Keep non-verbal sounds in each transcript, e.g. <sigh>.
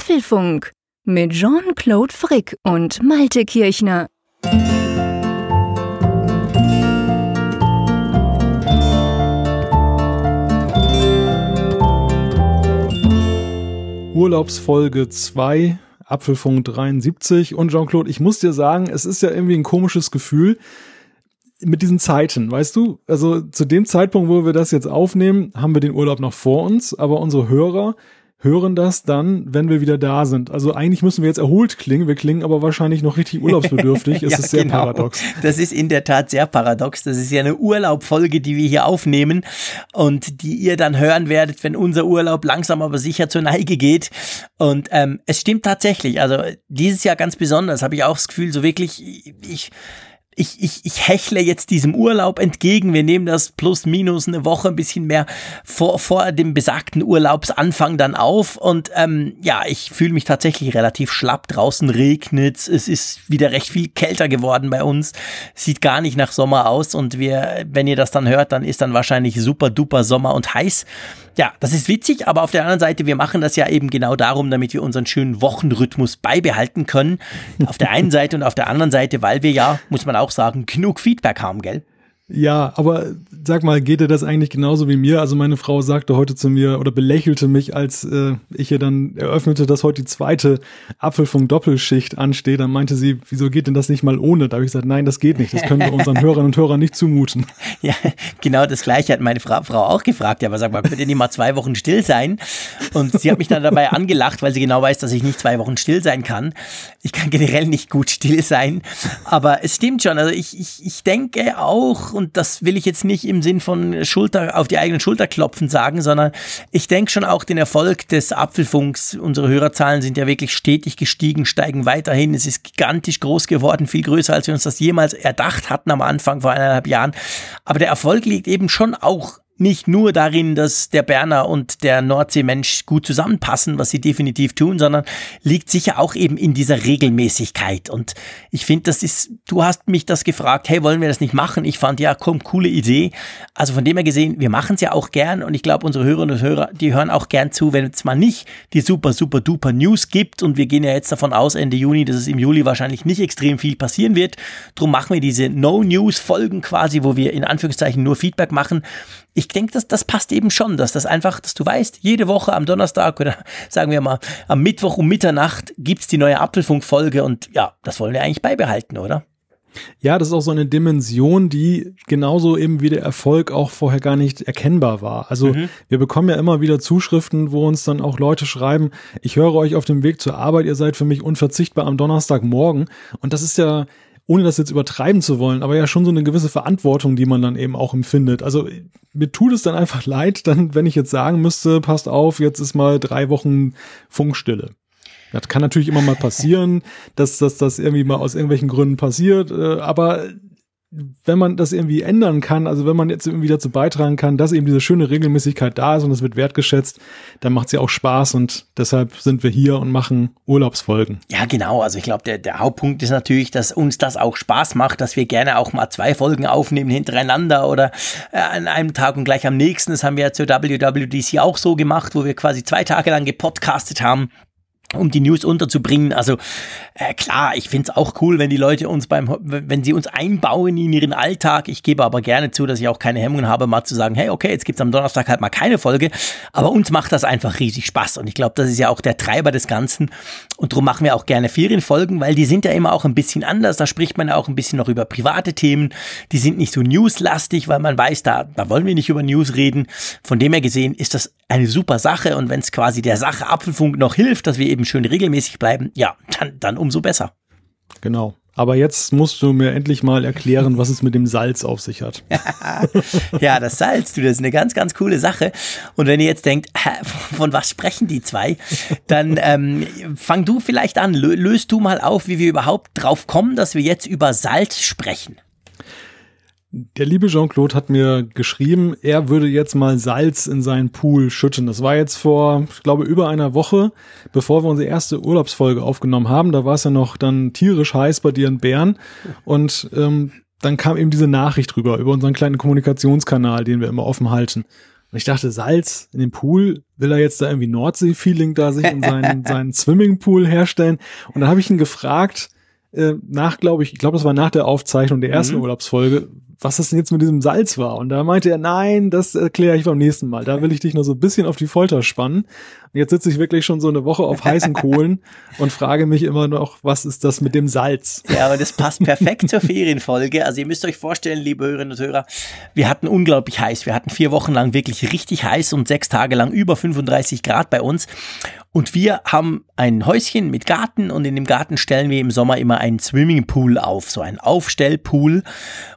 Apfelfunk mit Jean-Claude Frick und Malte Kirchner. Urlaubsfolge 2, Apfelfunk 73. Und Jean-Claude, ich muss dir sagen, es ist ja irgendwie ein komisches Gefühl mit diesen Zeiten, weißt du? Also zu dem Zeitpunkt, wo wir das jetzt aufnehmen, haben wir den Urlaub noch vor uns, aber unsere Hörer, hören das dann, wenn wir wieder da sind. Also eigentlich müssen wir jetzt erholt klingen, wir klingen aber wahrscheinlich noch richtig urlaubsbedürftig. <laughs> Es ja, ist sehr genau. paradox. Das ist in der Tat sehr paradox. Das ist ja eine Urlaubfolge, die wir hier aufnehmen und die ihr dann hören werdet, wenn unser Urlaub langsam aber sicher zur Neige geht. Und ähm, es stimmt tatsächlich. Also dieses Jahr ganz besonders habe ich auch das Gefühl, so wirklich, ich ich, ich, ich hechle jetzt diesem Urlaub entgegen. Wir nehmen das plus minus eine Woche ein bisschen mehr vor, vor dem besagten Urlaubsanfang dann auf. Und ähm, ja, ich fühle mich tatsächlich relativ schlapp. Draußen regnet es ist wieder recht viel kälter geworden bei uns. Sieht gar nicht nach Sommer aus. Und wir, wenn ihr das dann hört, dann ist dann wahrscheinlich super duper Sommer und heiß. Ja, das ist witzig, aber auf der anderen Seite, wir machen das ja eben genau darum, damit wir unseren schönen Wochenrhythmus beibehalten können. Auf der einen Seite und auf der anderen Seite, weil wir ja, muss man auch sagen, genug Feedback haben, gell? Ja, aber sag mal, geht dir das eigentlich genauso wie mir? Also meine Frau sagte heute zu mir oder belächelte mich, als äh, ich ihr dann eröffnete, dass heute die zweite Apfelfunk-Doppelschicht ansteht. Dann meinte sie, wieso geht denn das nicht mal ohne? Da habe ich gesagt, nein, das geht nicht. Das können wir unseren Hörern und Hörern nicht zumuten. <laughs> Ja, genau das Gleiche hat meine Fra Frau auch gefragt. Ja, aber sag mal, könnt ihr nicht mal zwei Wochen still sein? Und sie hat mich dann dabei angelacht, weil sie genau weiß, dass ich nicht zwei Wochen still sein kann. Ich kann generell nicht gut still sein. Aber es stimmt schon. Also ich, ich, ich denke auch, und das will ich jetzt nicht im Sinn von Schulter auf die eigenen Schulter klopfen sagen, sondern ich denke schon auch den Erfolg des Apfelfunks. Unsere Hörerzahlen sind ja wirklich stetig gestiegen, steigen weiterhin. Es ist gigantisch groß geworden, viel größer, als wir uns das jemals erdacht hatten am Anfang vor eineinhalb Jahren. Aber der Erfolg liegt eben schon auch nicht nur darin, dass der Berner und der Nordseemensch gut zusammenpassen, was sie definitiv tun, sondern liegt sicher auch eben in dieser Regelmäßigkeit. Und ich finde, das ist, du hast mich das gefragt, hey, wollen wir das nicht machen? Ich fand, ja, komm, coole Idee. Also von dem her gesehen, wir machen es ja auch gern und ich glaube, unsere Hörerinnen und Hörer, die hören auch gern zu, wenn es mal nicht die super, super duper News gibt und wir gehen ja jetzt davon aus, Ende Juni, dass es im Juli wahrscheinlich nicht extrem viel passieren wird. Drum machen wir diese No-News-Folgen quasi, wo wir in Anführungszeichen nur Feedback machen ich denke, dass das passt eben schon, dass das einfach, dass du weißt, jede Woche am Donnerstag oder <laughs> sagen wir mal am Mittwoch um Mitternacht gibt's die neue Apfelfunk-Folge und ja, das wollen wir eigentlich beibehalten, oder? Ja, das ist auch so eine Dimension, die genauso eben wie der Erfolg auch vorher gar nicht erkennbar war. Also mhm. wir bekommen ja immer wieder Zuschriften, wo uns dann auch Leute schreiben, ich höre euch auf dem Weg zur Arbeit, ihr seid für mich unverzichtbar am Donnerstagmorgen. Und das ist ja, ohne das jetzt übertreiben zu wollen, aber ja schon so eine gewisse Verantwortung, die man dann eben auch empfindet. Also mir tut es dann einfach <laughs> leid, dann, wenn ich jetzt sagen müsste, passt auf, jetzt ist mal drei Wochen Funkstille. Das kann natürlich immer mal passieren, <laughs> dass, dass das irgendwie mal aus irgendwelchen Gründen passiert, äh, aber wenn man das irgendwie ändern kann, also wenn man jetzt irgendwie dazu beitragen kann, dass eben diese schöne Regelmäßigkeit da ist und es wird wertgeschätzt, dann macht es ja auch Spaß und deshalb sind wir hier und machen Urlaubsfolgen. Ja, genau. Also ich glaube, der, der Hauptpunkt ist natürlich, dass uns das auch Spaß macht, dass wir gerne auch mal zwei Folgen aufnehmen hintereinander oder äh, an einem Tag und gleich am nächsten. Das haben wir ja zur WWDC auch so gemacht, wo wir quasi zwei Tage lang gepodcastet haben um die News unterzubringen. Also äh, klar, ich find's auch cool, wenn die Leute uns beim, wenn sie uns einbauen in ihren Alltag. Ich gebe aber gerne zu, dass ich auch keine Hemmungen habe, mal zu sagen, hey, okay, jetzt gibt's am Donnerstag halt mal keine Folge. Aber uns macht das einfach riesig Spaß. Und ich glaube, das ist ja auch der Treiber des Ganzen. Und darum machen wir auch gerne Ferienfolgen, weil die sind ja immer auch ein bisschen anders. Da spricht man ja auch ein bisschen noch über private Themen. Die sind nicht so newslastig, weil man weiß, da, da wollen wir nicht über News reden. Von dem her gesehen ist das eine super Sache. Und wenn es quasi der Sache Apfelfunk noch hilft, dass wir eben schön regelmäßig bleiben, ja, dann, dann umso besser. Genau. Aber jetzt musst du mir endlich mal erklären, was es mit dem Salz auf sich hat. <laughs> ja, das Salz, du, das ist eine ganz, ganz coole Sache. Und wenn ihr jetzt denkt, <laughs> von was sprechen die zwei, dann ähm, fang du vielleicht an, löst du mal auf, wie wir überhaupt drauf kommen, dass wir jetzt über Salz sprechen. Der liebe Jean-Claude hat mir geschrieben, er würde jetzt mal Salz in seinen Pool schütten. Das war jetzt vor, ich glaube, über einer Woche, bevor wir unsere erste Urlaubsfolge aufgenommen haben. Da war es ja noch dann tierisch heiß bei dir in Bern. Und ähm, dann kam eben diese Nachricht rüber, über unseren kleinen Kommunikationskanal, den wir immer offen halten. Und ich dachte, Salz in dem Pool, will er jetzt da irgendwie Nordsee-Feeling da sich in seinen, <laughs> seinen Swimmingpool herstellen? Und dann habe ich ihn gefragt, äh, nach, glaube ich, ich glaube, das war nach der Aufzeichnung der ersten mhm. Urlaubsfolge, was das denn jetzt mit diesem Salz war. Und da meinte er, nein, das erkläre ich beim nächsten Mal. Da will ich dich nur so ein bisschen auf die Folter spannen. Und jetzt sitze ich wirklich schon so eine Woche auf heißen Kohlen <laughs> und frage mich immer noch, was ist das mit dem Salz? Ja, aber das passt perfekt zur Ferienfolge. Also ihr müsst euch vorstellen, liebe Hörerinnen und Hörer, wir hatten unglaublich heiß. Wir hatten vier Wochen lang wirklich richtig heiß und sechs Tage lang über 35 Grad bei uns. Und wir haben ein Häuschen mit Garten und in dem Garten stellen wir im Sommer immer einen Swimmingpool auf, so ein Aufstellpool.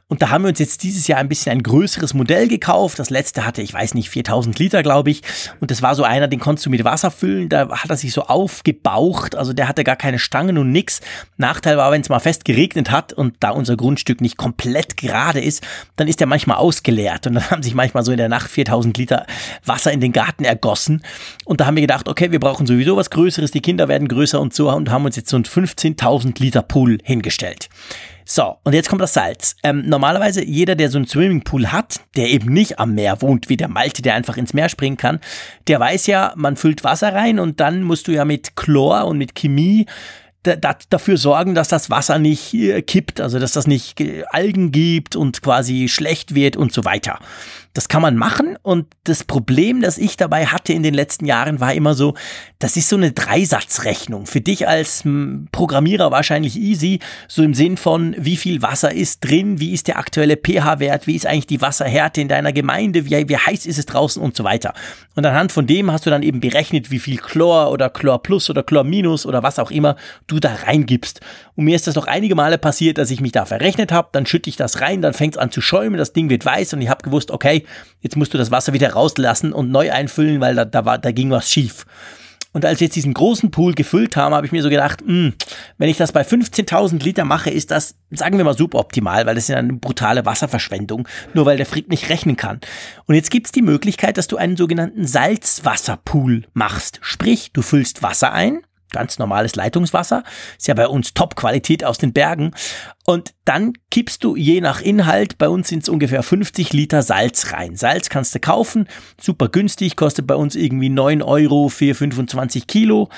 Und da haben wir uns jetzt dieses Jahr ein bisschen ein größeres Modell gekauft. Das letzte hatte, ich weiß nicht, 4000 Liter, glaube ich. Und das war so einer, den konntest du mit Wasser füllen. Da hat er sich so aufgebaucht. Also der hatte gar keine Stangen und nix. Nachteil war, wenn es mal fest geregnet hat und da unser Grundstück nicht komplett gerade ist, dann ist der manchmal ausgeleert. Und dann haben sich manchmal so in der Nacht 4000 Liter Wasser in den Garten ergossen. Und da haben wir gedacht, okay, wir brauchen sowieso was Größeres. Die Kinder werden größer und so und haben uns jetzt so einen 15.000 Liter Pool hingestellt. So, und jetzt kommt das Salz. Ähm, normalerweise jeder, der so einen Swimmingpool hat, der eben nicht am Meer wohnt, wie der Malte, der einfach ins Meer springen kann, der weiß ja, man füllt Wasser rein und dann musst du ja mit Chlor und mit Chemie dafür sorgen, dass das Wasser nicht äh, kippt, also dass das nicht äh, Algen gibt und quasi schlecht wird und so weiter. Das kann man machen und das Problem, das ich dabei hatte in den letzten Jahren, war immer so, das ist so eine Dreisatzrechnung. Für dich als hm, Programmierer wahrscheinlich easy, so im Sinn von, wie viel Wasser ist drin, wie ist der aktuelle pH-Wert, wie ist eigentlich die Wasserhärte in deiner Gemeinde, wie, wie heiß ist es draußen und so weiter. Und anhand von dem hast du dann eben berechnet, wie viel Chlor oder Chlor Plus oder Chlor Minus oder was auch immer du da reingibst. Und mir ist das noch einige Male passiert, dass ich mich da verrechnet habe, dann schütte ich das rein, dann fängt es an zu schäumen, das Ding wird weiß und ich habe gewusst, okay, jetzt musst du das Wasser wieder rauslassen und neu einfüllen, weil da, da, war, da ging was schief. Und als wir jetzt diesen großen Pool gefüllt haben, habe ich mir so gedacht, mh, hm, wenn ich das bei 15.000 Liter mache, ist das, sagen wir mal, suboptimal, weil das ist ja eine brutale Wasserverschwendung, nur weil der Frick nicht rechnen kann. Und jetzt gibt's die Möglichkeit, dass du einen sogenannten Salzwasserpool machst. Sprich, du füllst Wasser ein, ganz normales Leitungswasser. Ist ja bei uns Top-Qualität aus den Bergen. Und dann kippst du je nach Inhalt, bei uns sind es ungefähr 50 Liter Salz rein. Salz kannst du kaufen, super günstig, kostet bei uns irgendwie 9 Euro für 25 Kilo.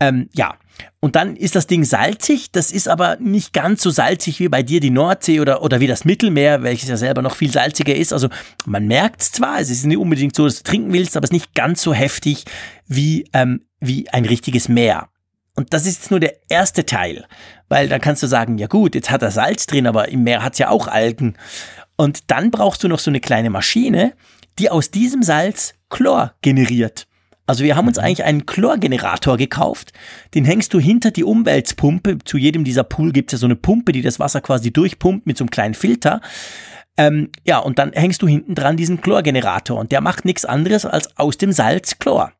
Ähm, ja, und dann ist das Ding salzig, das ist aber nicht ganz so salzig wie bei dir die Nordsee oder, oder wie das Mittelmeer, welches ja selber noch viel salziger ist. Also man merkt es zwar, es ist nicht unbedingt so, dass du trinken willst, aber es ist nicht ganz so heftig wie, ähm, wie ein richtiges Meer. Und das ist jetzt nur der erste Teil, weil dann kannst du sagen, ja gut, jetzt hat er Salz drin, aber im Meer hat es ja auch Algen. Und dann brauchst du noch so eine kleine Maschine, die aus diesem Salz Chlor generiert. Also wir haben uns mhm. eigentlich einen Chlorgenerator gekauft. Den hängst du hinter die Umweltpumpe. Zu jedem dieser Pool gibt es ja so eine Pumpe, die das Wasser quasi durchpumpt mit so einem kleinen Filter. Ähm, ja, und dann hängst du hinten dran diesen Chlorgenerator und der macht nichts anderes als aus dem Salz Chlor.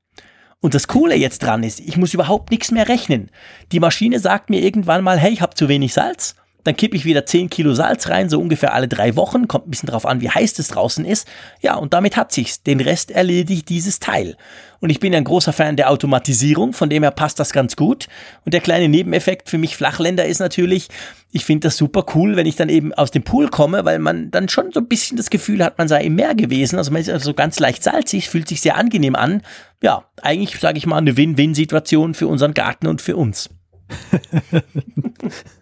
Und das Coole jetzt dran ist, ich muss überhaupt nichts mehr rechnen. Die Maschine sagt mir irgendwann mal, hey, ich habe zu wenig Salz. Dann kippe ich wieder 10 Kilo Salz rein, so ungefähr alle drei Wochen. Kommt ein bisschen drauf an, wie heiß es draußen ist. Ja, und damit hat sich's. Den Rest erledigt dieses Teil. Und ich bin ein großer Fan der Automatisierung, von dem her passt das ganz gut. Und der kleine Nebeneffekt für mich Flachländer ist natürlich, ich finde das super cool, wenn ich dann eben aus dem Pool komme, weil man dann schon so ein bisschen das Gefühl hat, man sei im Meer gewesen. Also man ist also ganz leicht salzig, fühlt sich sehr angenehm an. Ja, eigentlich sage ich mal eine Win-Win-Situation für unseren Garten und für uns. <laughs>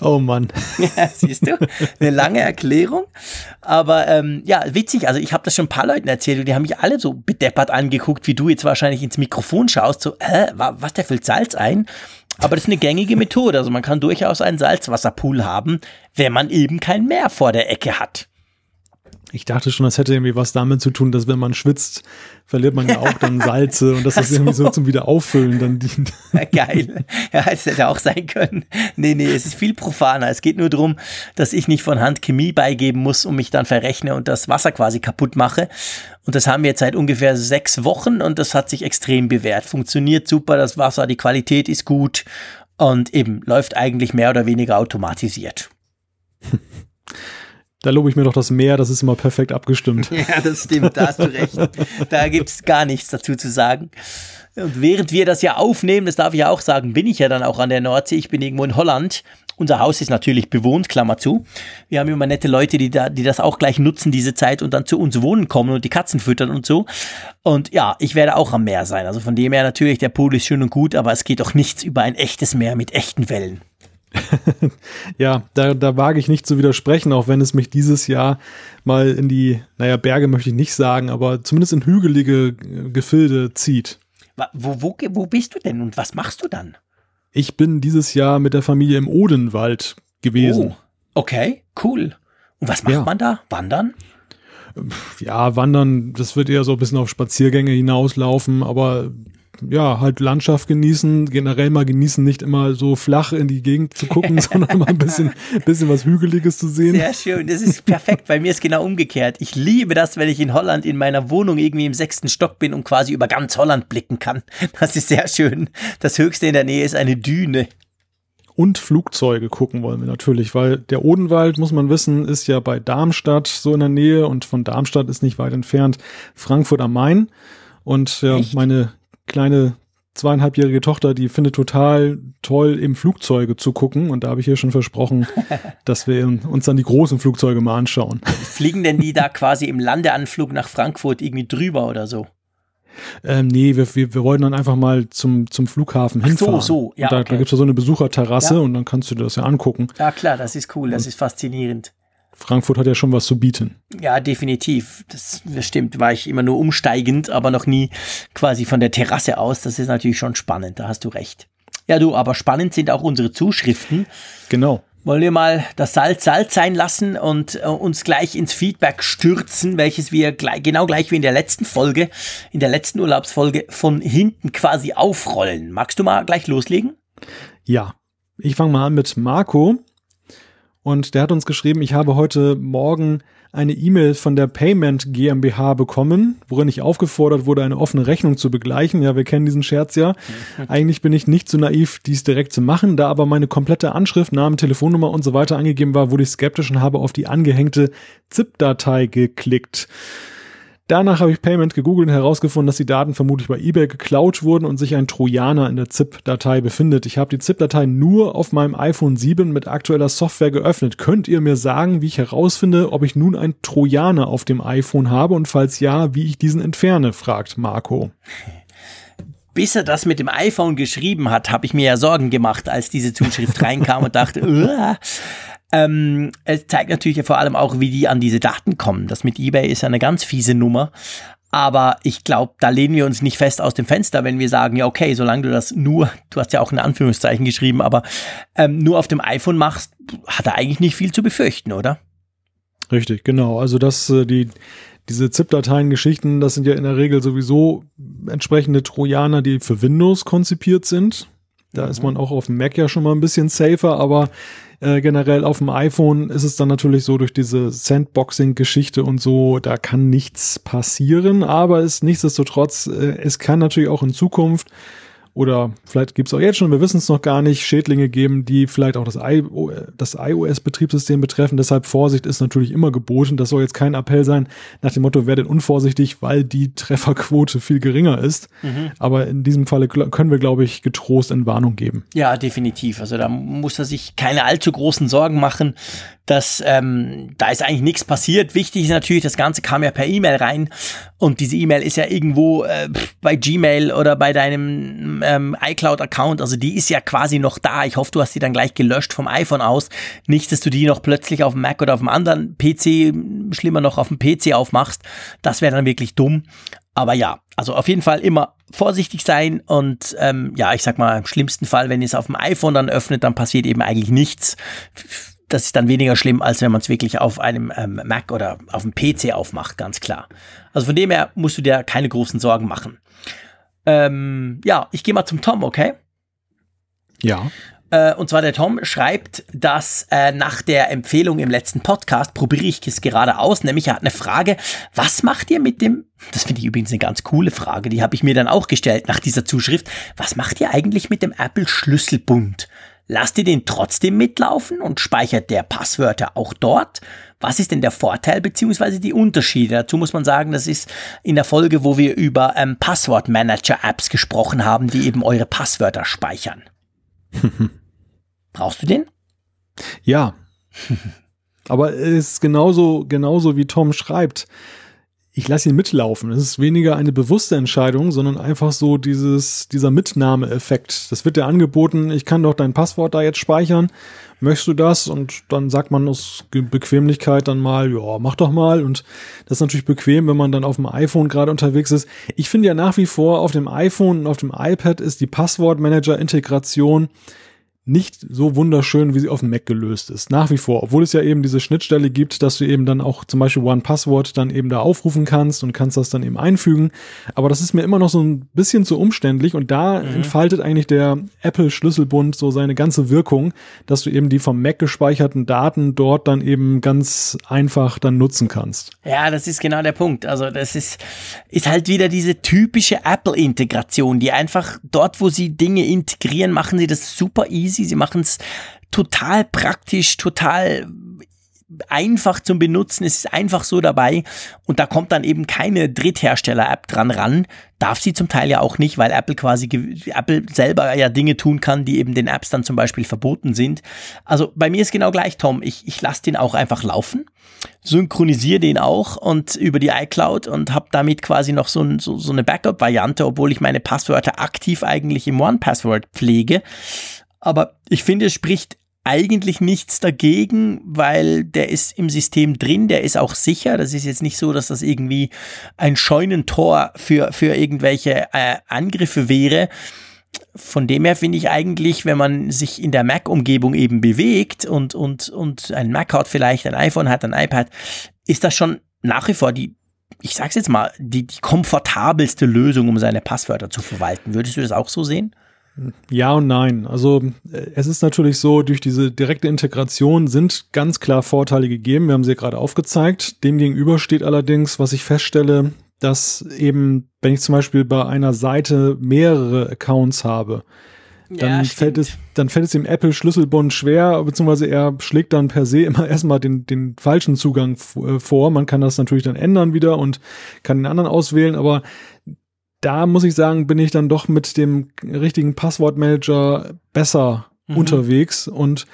Oh Mann. <laughs> Ja, siehst du? Eine lange Erklärung. Aber ähm, ja, witzig. Also ich habe das schon ein paar Leuten erzählt und die haben mich alle so bedeppert angeguckt, wie du jetzt wahrscheinlich ins Mikrofon schaust. So, äh, was, der füllt Salz ein? Aber das ist eine gängige Methode. Also man kann durchaus einen Salzwasserpool haben, wenn man eben kein Meer vor der Ecke hat. Ich dachte schon, das hätte irgendwie was damit zu tun, dass wenn man schwitzt, verliert man ja auch dann Salze und dass das so. irgendwie so zum Wiederauffüllen dann dient. Geil. Ja, das hätte auch sein können. Nee, nee, es ist viel profaner. Es geht nur darum, dass ich nicht von Hand Chemie beigeben muss und mich dann verrechne und das Wasser quasi kaputt mache. Und das haben wir jetzt seit ungefähr sechs Wochen und das hat sich extrem bewährt. Funktioniert super, das Wasser, die Qualität ist gut und eben läuft eigentlich mehr oder weniger automatisiert. <laughs> Da lobe ich mir doch das Meer, das ist immer perfekt abgestimmt. <laughs> Ja, das stimmt, da hast du recht. Da gibt es gar nichts dazu zu sagen. Und während wir das ja aufnehmen, das darf ich ja auch sagen, bin ich ja dann auch an der Nordsee. Ich bin irgendwo in Holland Unser Haus ist natürlich bewohnt, Klammer zu. Wir haben immer nette Leute, die, da, die das auch gleich nutzen, diese Zeit und dann zu uns wohnen kommen und die Katzen füttern und so. Und ja, ich werde auch am Meer sein. Also von dem her natürlich, der Pool ist schön und gut, aber es geht doch nichts über ein echtes Meer mit echten Wellen. <laughs> ja, da, da wage ich nicht zu widersprechen, auch wenn es mich dieses Jahr mal in die, naja, Berge möchte ich nicht sagen, aber zumindest in hügelige Gefilde zieht. Wo, wo, wo bist du denn und was machst du dann? Ich bin dieses Jahr mit der Familie im Odenwald gewesen. Oh, okay, cool. Und was macht ja. man da? Wandern? Ja, wandern, das wird eher so ein bisschen auf Spaziergänge hinauslaufen, aber ja, halt Landschaft genießen, generell mal genießen, nicht immer so flach in die Gegend zu gucken, <laughs> sondern mal ein bisschen, bisschen was Hügeliges zu sehen. Sehr schön, das ist perfekt. Bei mir ist genau umgekehrt. Ich liebe das, wenn ich in Holland in meiner Wohnung irgendwie im sechsten Stock bin und quasi über ganz Holland blicken kann. Das ist sehr schön. Das höchste in der Nähe ist eine Düne. Und Flugzeuge gucken wollen wir natürlich, weil der Odenwald, muss man wissen, ist ja bei Darmstadt so in der Nähe und von Darmstadt ist nicht weit entfernt Frankfurt am Main. Und ja, meine kleine zweieinhalbjährige Tochter, die findet total toll, im Flugzeuge zu gucken. Und da habe ich ihr schon versprochen, <laughs> dass wir uns dann die großen Flugzeuge mal anschauen. Fliegen denn die da <laughs> quasi im Landeanflug nach Frankfurt irgendwie drüber oder so? Ähm, nee, wir, wir, wir wollten dann einfach mal zum, zum Flughafen Ach hinfahren. So, so, ja. Und da, okay. da gibt es ja so eine Besucherterrasse ja. und dann kannst du dir das ja angucken. Ja, klar, das ist cool, das und ist faszinierend. Frankfurt hat ja schon was zu bieten. Ja, definitiv. Das, das stimmt. War ich immer nur umsteigend, aber noch nie quasi von der Terrasse aus. Das ist natürlich schon spannend. Da hast du recht. Ja, du, aber spannend sind auch unsere Zuschriften. Genau. Wollen wir mal das Salz Salz sein lassen und äh, uns gleich ins Feedback stürzen, welches wir gleich, genau gleich wie in der letzten Folge, in der letzten Urlaubsfolge von hinten quasi aufrollen. Magst du mal gleich loslegen? Ja, ich fange mal an mit Marco. Und der hat uns geschrieben, ich habe heute Morgen eine E-Mail von der Payment GmbH bekommen, worin ich aufgefordert wurde, eine offene Rechnung zu begleichen. Ja, wir kennen diesen Scherz ja. <laughs> Eigentlich bin ich nicht so naiv, dies direkt zu machen. Da aber meine komplette Anschrift, Name, Telefonnummer und so weiter angegeben war, wurde ich skeptisch und habe auf die angehängte ZIP-Datei geklickt. Danach habe ich Payment gegoogelt und herausgefunden, dass die Daten vermutlich bei eBay geklaut wurden und sich ein Trojaner in der ZIP-Datei befindet. Ich habe die ZIP-Datei nur auf meinem iPhone 7 mit aktueller Software geöffnet. Könnt ihr mir sagen, wie ich herausfinde, ob ich nun ein Trojaner auf dem iPhone habe und falls ja, wie ich diesen entferne, fragt Marco bis er das mit dem iPhone geschrieben hat, habe ich mir ja Sorgen gemacht, als diese Zuschrift reinkam und dachte, <laughs> Uah. Ähm, es zeigt natürlich vor allem auch, wie die an diese Daten kommen. Das mit eBay ist ja eine ganz fiese Nummer. Aber ich glaube, da lehnen wir uns nicht fest aus dem Fenster, wenn wir sagen, ja, okay, solange du das nur, du hast ja auch in Anführungszeichen geschrieben, aber ähm, nur auf dem iPhone machst, hat er eigentlich nicht viel zu befürchten, oder? Richtig, genau. Also das, äh, die, diese ZIP-Dateien-Geschichten, das sind ja in der Regel sowieso entsprechende Trojaner, die für Windows konzipiert sind. Da mhm. ist man auch auf dem Mac ja schon mal ein bisschen safer, aber äh, generell auf dem iPhone ist es dann natürlich so durch diese Sandboxing-Geschichte und so, da kann nichts passieren, aber es nichtsdestotrotz, äh, es kann natürlich auch in Zukunft oder vielleicht gibt es auch jetzt schon, wir wissen es noch gar nicht, Schädlinge geben, die vielleicht auch das, das iOS-Betriebssystem betreffen. Deshalb Vorsicht ist natürlich immer geboten. Das soll jetzt kein Appell sein nach dem Motto, werdet unvorsichtig, weil die Trefferquote viel geringer ist. Mhm. Aber in diesem Falle können wir, glaube ich, getrost in Warnung geben. Ja, definitiv. Also da muss er sich keine allzu großen Sorgen machen dass ähm, da ist eigentlich nichts passiert. Wichtig ist natürlich, das Ganze kam ja per E-Mail rein und diese E-Mail ist ja irgendwo äh, bei Gmail oder bei deinem ähm, iCloud-Account, also die ist ja quasi noch da. Ich hoffe, du hast sie dann gleich gelöscht vom iPhone aus. Nicht, dass du die noch plötzlich auf dem Mac oder auf dem anderen PC, schlimmer noch auf dem PC aufmachst. Das wäre dann wirklich dumm. Aber ja, also auf jeden Fall immer vorsichtig sein und ähm, ja, ich sag mal, im schlimmsten Fall, wenn ihr es auf dem iPhone dann öffnet, dann passiert eben eigentlich nichts das ist dann weniger schlimm, als wenn man es wirklich auf einem ähm, Mac oder auf dem PC aufmacht, ganz klar. Also von dem her musst du dir keine großen Sorgen machen. Ähm, ja, ich gehe mal zum Tom, okay? Ja. Äh, und zwar der Tom schreibt, dass äh, nach der Empfehlung im letzten Podcast probiere ich es gerade aus, nämlich er hat eine Frage, was macht ihr mit dem, das finde ich übrigens eine ganz coole Frage, die habe ich mir dann auch gestellt nach dieser Zuschrift, was macht ihr eigentlich mit dem Apple Schlüsselbund? Lasst ihr den trotzdem mitlaufen und speichert der Passwörter auch dort? Was ist denn der Vorteil bzw. die Unterschiede? Dazu muss man sagen, das ist in der Folge, wo wir über ähm, Passwortmanager-Apps gesprochen haben, die eben eure Passwörter speichern. <laughs> Brauchst du den? Ja. Aber es ist genauso, genauso wie Tom schreibt ich lasse ihn mitlaufen. Es ist weniger eine bewusste Entscheidung, sondern einfach so dieses, dieser Mitnahmeeffekt. Das wird dir angeboten, ich kann doch dein Passwort da jetzt speichern. Möchtest du das? Und dann sagt man aus Bequemlichkeit dann mal, ja, mach doch mal. Und das ist natürlich bequem, wenn man dann auf dem iPhone gerade unterwegs ist. Ich finde ja nach wie vor auf dem iPhone und auf dem iPad ist die Passwortmanager-Integration nicht so wunderschön, wie sie auf dem Mac gelöst ist. Nach wie vor, obwohl es ja eben diese Schnittstelle gibt, dass du eben dann auch zum Beispiel One Password dann eben da aufrufen kannst und kannst das dann eben einfügen. Aber das ist mir immer noch so ein bisschen zu umständlich und da mhm. entfaltet eigentlich der Apple Schlüsselbund so seine ganze Wirkung, dass du eben die vom Mac gespeicherten Daten dort dann eben ganz einfach dann nutzen kannst. Ja, das ist genau der Punkt. Also das ist, ist halt wieder diese typische Apple-Integration, die einfach dort, wo sie Dinge integrieren, machen sie das super easy easy, sie machen es total praktisch, total einfach zum Benutzen, es ist einfach so dabei und da kommt dann eben keine Dritthersteller-App dran ran. Darf sie zum Teil ja auch nicht, weil Apple quasi, Apple selber ja Dinge tun kann, die eben den Apps dann zum Beispiel verboten sind. Also bei mir ist genau gleich, Tom. Ich, ich lasse den auch einfach laufen, synchronisiere den auch und über die iCloud und habe damit quasi noch so, ein, so, so eine Backup-Variante, obwohl ich meine Passwörter aktiv eigentlich im One-Password pflege. Aber ich finde, es spricht eigentlich nichts dagegen, weil der ist im System drin, der ist auch sicher. Das ist jetzt nicht so, dass das irgendwie ein Scheunentor für, für irgendwelche äh, Angriffe wäre. Von dem her finde ich eigentlich, wenn man sich in der Mac-Umgebung eben bewegt und, und, und ein Mac hat vielleicht, ein iPhone hat, ein iPad, ist das schon nach wie vor die, ich sag's jetzt mal, die, die komfortabelste Lösung, um seine Passwörter zu verwalten. Würdest du das auch so sehen? Ja und nein. Also äh, es ist natürlich so, durch diese direkte Integration sind ganz klar Vorteile gegeben. Wir haben sie ja gerade aufgezeigt. Demgegenüber steht allerdings, was ich feststelle, dass eben, wenn ich zum Beispiel bei einer Seite mehrere Accounts habe, dann ja, fällt es, dann fällt es dem Apple Schlüsselbund schwer, beziehungsweise er schlägt dann per se <laughs> immer erstmal den, den falschen Zugang äh, vor. Man kann das natürlich dann ändern wieder und kann den anderen auswählen, aber da muss ich sagen, bin ich dann doch mit dem richtigen Passwortmanager besser mhm. unterwegs und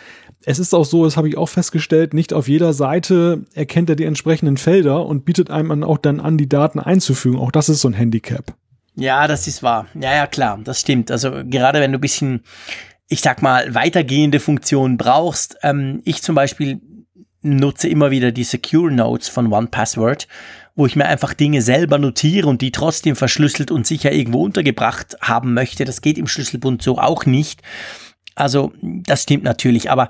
es ist auch so, das habe ich auch festgestellt, nicht auf jeder Seite erkennt er die entsprechenden Felder und bietet einem auch dann an, die Daten einzufügen. Auch das ist so ein Handicap. Ja, das ist wahr. Ja, ja, klar, das stimmt. Also gerade wenn du ein bisschen, ich sag mal, weitergehende Funktionen brauchst, ähm, ich zum Beispiel nutze immer wieder die Secure Notes von OnePassword wo ich mir einfach Dinge selber notiere und die trotzdem verschlüsselt und sicher irgendwo untergebracht haben möchte. Das geht im Schlüsselbund so auch nicht. Also das stimmt natürlich, aber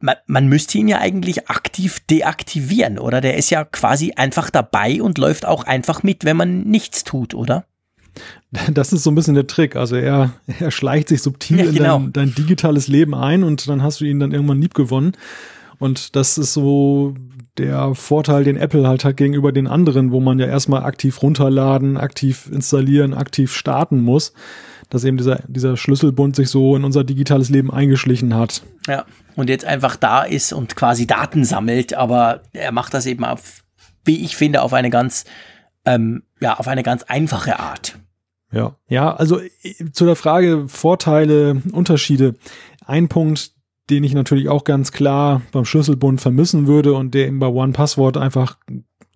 man, man müsste ihn ja eigentlich aktiv deaktivieren, oder? Der ist ja quasi einfach dabei und läuft auch einfach mit, wenn man nichts tut, oder? Das ist so ein bisschen der Trick. Also er, er schleicht sich subtil ja, genau. in dein, dein, digitales Leben ein und dann hast du ihn dann irgendwann lieb gewonnen. Und das ist so der Vorteil, den Apple halt hat gegenüber den anderen, wo man ja erstmal aktiv runterladen, aktiv installieren, aktiv starten muss, dass eben dieser, dieser Schlüsselbund sich so in unser digitales Leben eingeschlichen hat. Ja, und jetzt einfach da ist und quasi Daten sammelt, aber er macht das eben auf, wie ich finde, auf eine ganz, ähm, ja, auf eine ganz einfache Art. Ja, ja, also äh, zu der Frage Vorteile, Unterschiede. Ein Punkt, den ich natürlich auch ganz klar beim Schlüsselbund vermissen würde und der eben bei One Password einfach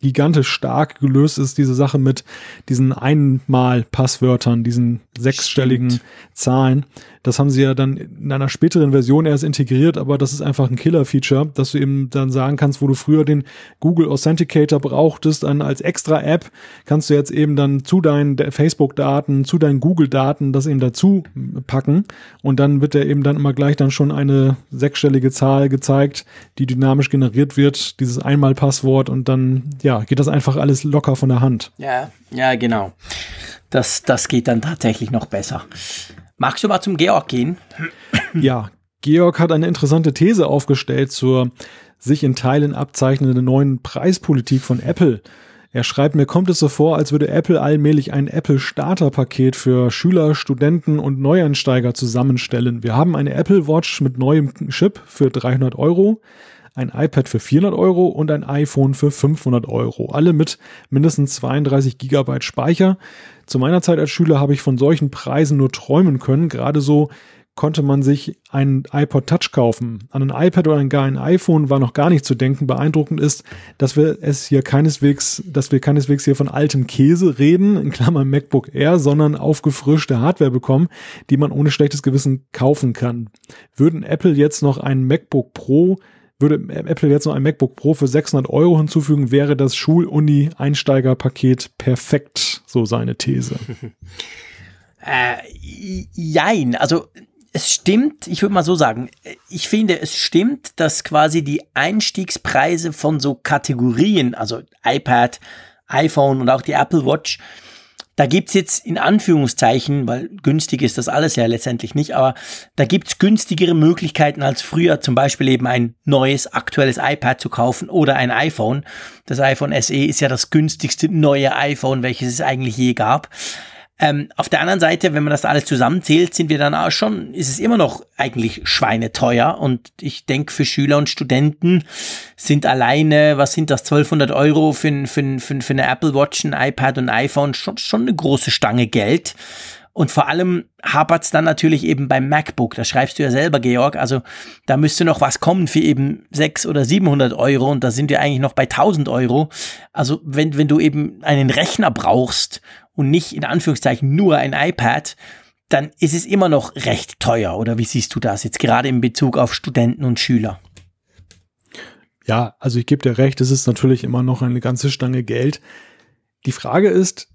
gigantisch stark gelöst ist, diese Sache mit diesen Einmal-Passwörtern, diesen sechsstelligen Stimmt. Zahlen. Das haben sie ja dann in einer späteren Version erst integriert, aber das ist einfach ein Killer-Feature, dass du eben dann sagen kannst, wo du früher den Google Authenticator brauchtest, dann als extra App kannst du jetzt eben dann zu deinen Facebook-Daten, zu deinen Google-Daten das eben dazu packen und dann wird er eben dann immer gleich dann schon eine sechsstellige Zahl gezeigt, die dynamisch generiert wird, dieses Einmal-Passwort und dann, ja, geht das einfach alles locker von der Hand. Ja, ja, genau. Das, das geht dann tatsächlich noch besser. Magst du mal zum Georg gehen? Ja, Georg hat eine interessante These aufgestellt zur sich in Teilen abzeichnenden neuen Preispolitik von Apple. Er schreibt, mir kommt es so vor, als würde Apple allmählich ein Apple Starter Paket für Schüler, Studenten und Neueinsteiger zusammenstellen. Wir haben eine Apple Watch mit neuem Chip für 300 Euro, ein iPad für 400 Euro und ein iPhone für 500 Euro. Alle mit mindestens 32 Gigabyte Speicher. Zu meiner Zeit als Schüler habe ich von solchen Preisen nur träumen können. Gerade so konnte man sich ein iPod Touch kaufen. An ein iPad oder gar ein iPhone war noch gar nicht zu denken. Beeindruckend ist, dass wir es hier keineswegs, dass wir keineswegs hier von altem Käse reden, in Klammern MacBook Air, sondern aufgefrischte Hardware bekommen, die man ohne schlechtes Gewissen kaufen kann. Würden Apple jetzt noch ein MacBook Pro würde Apple jetzt noch ein MacBook Pro für 600 Euro hinzufügen, wäre das Schul-Uni-Einsteigerpaket perfekt, so seine These. <laughs> äh, jein, also es stimmt, ich würde mal so sagen, ich finde, es stimmt, dass quasi die Einstiegspreise von so Kategorien, also iPad, iPhone und auch die Apple Watch, da gibt's jetzt in Anführungszeichen, weil günstig ist das alles ja letztendlich nicht, aber da gibt's günstigere Möglichkeiten als früher, zum Beispiel eben ein neues, aktuelles iPad zu kaufen oder ein iPhone. Das iPhone SE ist ja das günstigste neue iPhone, welches es eigentlich je gab. Ähm, auf der anderen Seite, wenn man das alles zusammenzählt, sind wir dann auch schon, ist es immer noch eigentlich schweineteuer. Und ich denke, für Schüler und Studenten sind alleine, was sind das, 1200 Euro für, für, für, für eine Apple Watch, ein iPad und ein iPhone schon, schon eine große Stange Geld. Und vor allem hapert es dann natürlich eben beim MacBook. Das schreibst du ja selber, Georg. Also da müsste noch was kommen für eben 600 oder 700 Euro. Und da sind wir eigentlich noch bei 1000 Euro. Also wenn, wenn du eben einen Rechner brauchst und nicht in Anführungszeichen nur ein iPad, dann ist es immer noch recht teuer. Oder wie siehst du das jetzt gerade in Bezug auf Studenten und Schüler? Ja, also ich gebe dir recht, es ist natürlich immer noch eine ganze Stange Geld. Die Frage ist,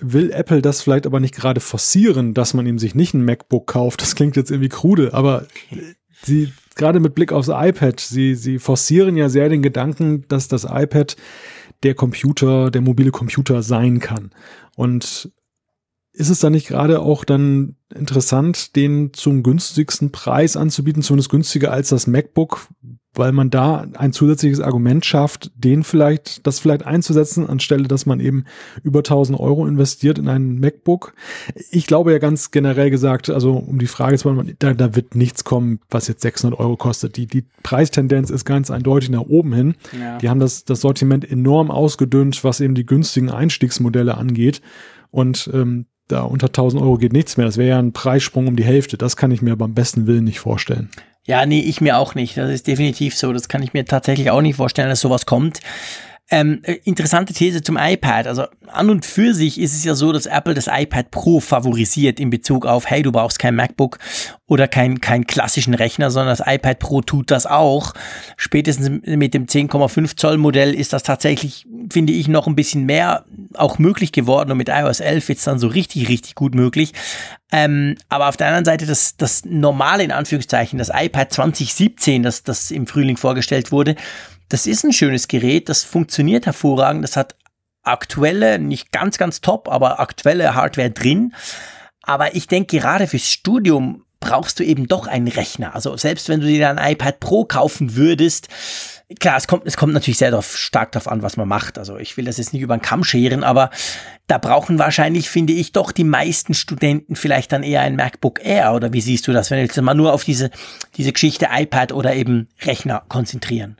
will Apple das vielleicht aber nicht gerade forcieren, dass man ihm sich nicht ein MacBook kauft? Das klingt jetzt irgendwie krude, aber sie, gerade mit Blick aufs iPad, sie, sie forcieren ja sehr den Gedanken, dass das iPad der Computer, der mobile Computer sein kann. Und ist es dann nicht gerade auch dann interessant, den zum günstigsten Preis anzubieten, zumindest günstiger als das MacBook, weil man da ein zusätzliches Argument schafft, den vielleicht, das vielleicht einzusetzen, anstelle, dass man eben über 1000 Euro investiert in ein MacBook. Ich glaube ja ganz generell gesagt, also um die Frage zu beantworten, da, da wird nichts kommen, was jetzt 600 Euro kostet. Die, die Preistendenz ist ganz eindeutig nach oben hin. Ja. Die haben das, das Sortiment enorm ausgedünnt, was eben die günstigen Einstiegsmodelle angeht. Und ähm, da unter 1000 Euro geht nichts mehr. Das wäre ja ein Preissprung um die Hälfte. Das kann ich mir beim besten Willen nicht vorstellen. Ja, nee, ich mir auch nicht. Das ist definitiv so. Das kann ich mir tatsächlich auch nicht vorstellen, dass sowas kommt. Ähm, äh, interessante These zum iPad. Also an und für sich ist es ja so, dass Apple das iPad Pro favorisiert in Bezug auf, hey, du brauchst kein MacBook oder keinen kein klassischen Rechner, sondern das iPad Pro tut das auch. Spätestens mit dem 10,5 Zoll Modell ist das tatsächlich, finde ich, noch ein bisschen mehr auch möglich geworden und mit iOS 11 wird es dann so richtig, richtig gut möglich. Ähm, aber auf der anderen Seite das, das normale, in Anführungszeichen, das iPad 2017, das, das im Frühling vorgestellt wurde, das ist ein schönes Gerät, das funktioniert hervorragend, das hat aktuelle, nicht ganz, ganz top, aber aktuelle Hardware drin. Aber ich denke, gerade fürs Studium brauchst du eben doch einen Rechner. Also selbst wenn du dir ein iPad Pro kaufen würdest, klar, es kommt, es kommt natürlich sehr darauf, stark darauf an, was man macht. Also ich will das jetzt nicht über den Kamm scheren, aber da brauchen wahrscheinlich, finde ich, doch die meisten Studenten vielleicht dann eher ein MacBook Air. Oder wie siehst du das, wenn wir jetzt mal nur auf diese, diese Geschichte iPad oder eben Rechner konzentrieren?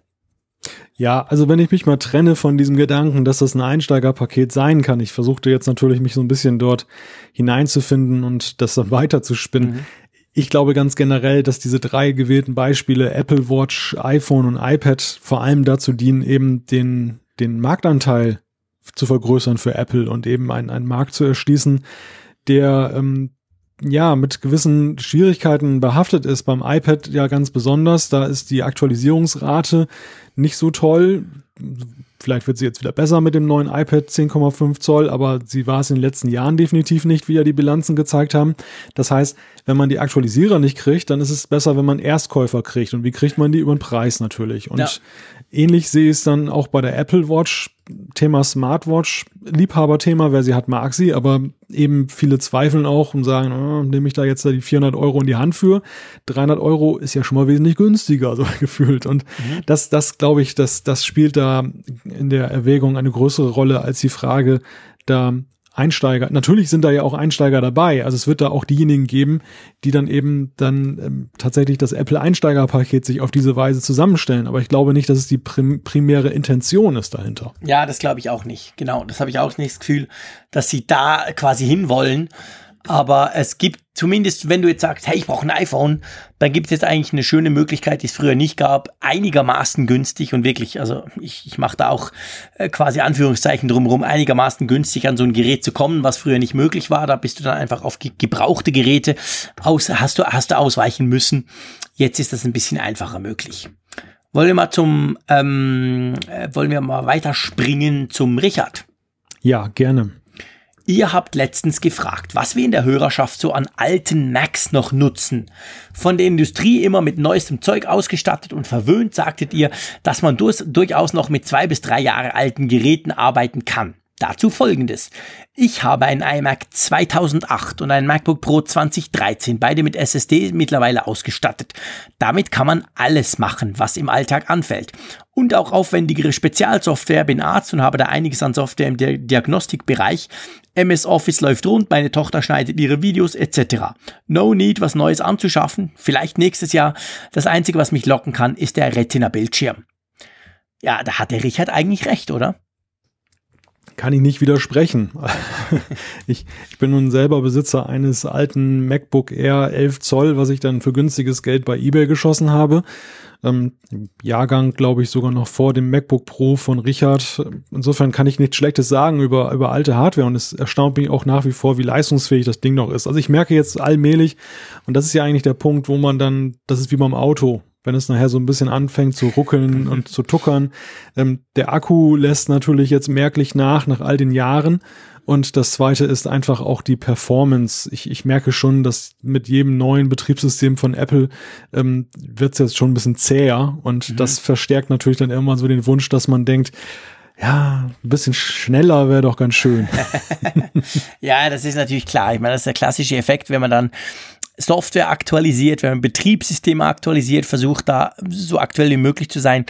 Ja, also wenn ich mich mal trenne von diesem Gedanken, dass das ein Einsteigerpaket sein kann, ich versuchte jetzt natürlich mich so ein bisschen dort hineinzufinden und das dann <laughs> weiterzuspinnen. Mhm. Ich glaube ganz generell, dass diese drei gewählten Beispiele Apple Watch, iPhone und iPad vor allem dazu dienen, eben den, den Marktanteil zu vergrößern für Apple und eben einen, einen Markt zu erschließen, der ähm, ja, mit gewissen Schwierigkeiten behaftet ist. Beim iPad ja ganz besonders. Da ist die Aktualisierungsrate nicht so toll. Vielleicht wird sie jetzt wieder besser mit dem neuen iPad 10,5 Zoll, aber sie war es in den letzten Jahren definitiv nicht, wie ja die Bilanzen gezeigt haben. Das heißt, wenn man die Aktualisierer nicht kriegt, dann ist es besser, wenn man Erstkäufer kriegt. Und wie kriegt man die? Über den Preis natürlich. Und ja. ähnlich sehe ich es dann auch bei der Apple Watch. Thema Smartwatch, Liebhaberthema, wer sie hat, mag sie, aber eben viele zweifeln auch und sagen, oh, nehme ich da jetzt die 400 Euro in die Hand für? 300 Euro ist ja schon mal wesentlich günstiger, <laughs> so gefühlt. Und mhm. das, das glaube ich, das, das spielt da in der Erwägung eine größere Rolle als die Frage, da Einsteiger, natürlich sind da ja auch Einsteiger dabei. Also es wird da auch diejenigen geben, die dann eben dann ähm, tatsächlich das Apple Einsteigerpaket sich auf diese Weise zusammenstellen. Aber ich glaube nicht, dass es die prim primäre Intention ist dahinter. Ja, das glaube ich auch nicht. Genau, das habe ich auch nicht das Gefühl, dass sie da quasi hinwollen. Aber es gibt zumindest, wenn du jetzt sagst, hey, ich brauche ein iPhone, dann gibt es jetzt eigentlich eine schöne Möglichkeit, die es früher nicht gab, einigermaßen günstig und wirklich, also ich, ich mache da auch äh, quasi Anführungszeichen drumherum, einigermaßen günstig an so ein Gerät zu kommen, was früher nicht möglich war. Da bist du dann einfach auf gebrauchte Geräte aus, hast du, hast du ausweichen müssen. Jetzt ist das ein bisschen einfacher möglich. Wollen wir mal zum, ähm, äh, wollen wir mal weiterspringen zum Richard? Ja, gerne. Ihr habt letztens gefragt, was wir in der Hörerschaft so an alten Macs noch nutzen. Von der Industrie immer mit neuestem Zeug ausgestattet und verwöhnt, sagtet ihr, dass man durchaus noch mit zwei bis drei Jahre alten Geräten arbeiten kann. Dazu folgendes. Ich habe ein iMac 2008 und ein MacBook Pro 2013, beide mit SSD mittlerweile ausgestattet. Damit kann man alles machen, was im Alltag anfällt. Und auch aufwendigere Spezialsoftware, bin Arzt und habe da einiges an Software im Diagnostikbereich. MS Office läuft rund, meine Tochter schneidet ihre Videos etc. No need, was Neues anzuschaffen. Vielleicht nächstes Jahr. Das Einzige, was mich locken kann, ist der Retina-Bildschirm. Ja, da hat der Richard eigentlich recht, oder? kann ich nicht widersprechen. <laughs> ich, ich bin nun selber Besitzer eines alten MacBook Air 11 Zoll, was ich dann für günstiges Geld bei eBay geschossen habe. Ähm, Jahrgang, glaube ich, sogar noch vor dem MacBook Pro von Richard. Insofern kann ich nichts Schlechtes sagen über, über alte Hardware und es erstaunt mich auch nach wie vor, wie leistungsfähig das Ding noch ist. Also ich merke jetzt allmählich, und das ist ja eigentlich der Punkt, wo man dann, das ist wie beim Auto wenn es nachher so ein bisschen anfängt zu ruckeln <laughs> und zu tuckern. Ähm, der Akku lässt natürlich jetzt merklich nach, nach all den Jahren. Und das zweite ist einfach auch die Performance. Ich, ich merke schon, dass mit jedem neuen Betriebssystem von Apple ähm, wird es jetzt schon ein bisschen zäher. Und mhm. das verstärkt natürlich dann irgendwann so den Wunsch, dass man denkt, ja, ein bisschen schneller wäre doch ganz schön. <laughs> ja, das ist natürlich klar. Ich meine, das ist der klassische Effekt, wenn man dann Software aktualisiert, wenn man Betriebssysteme aktualisiert, versucht da so aktuell wie möglich zu sein,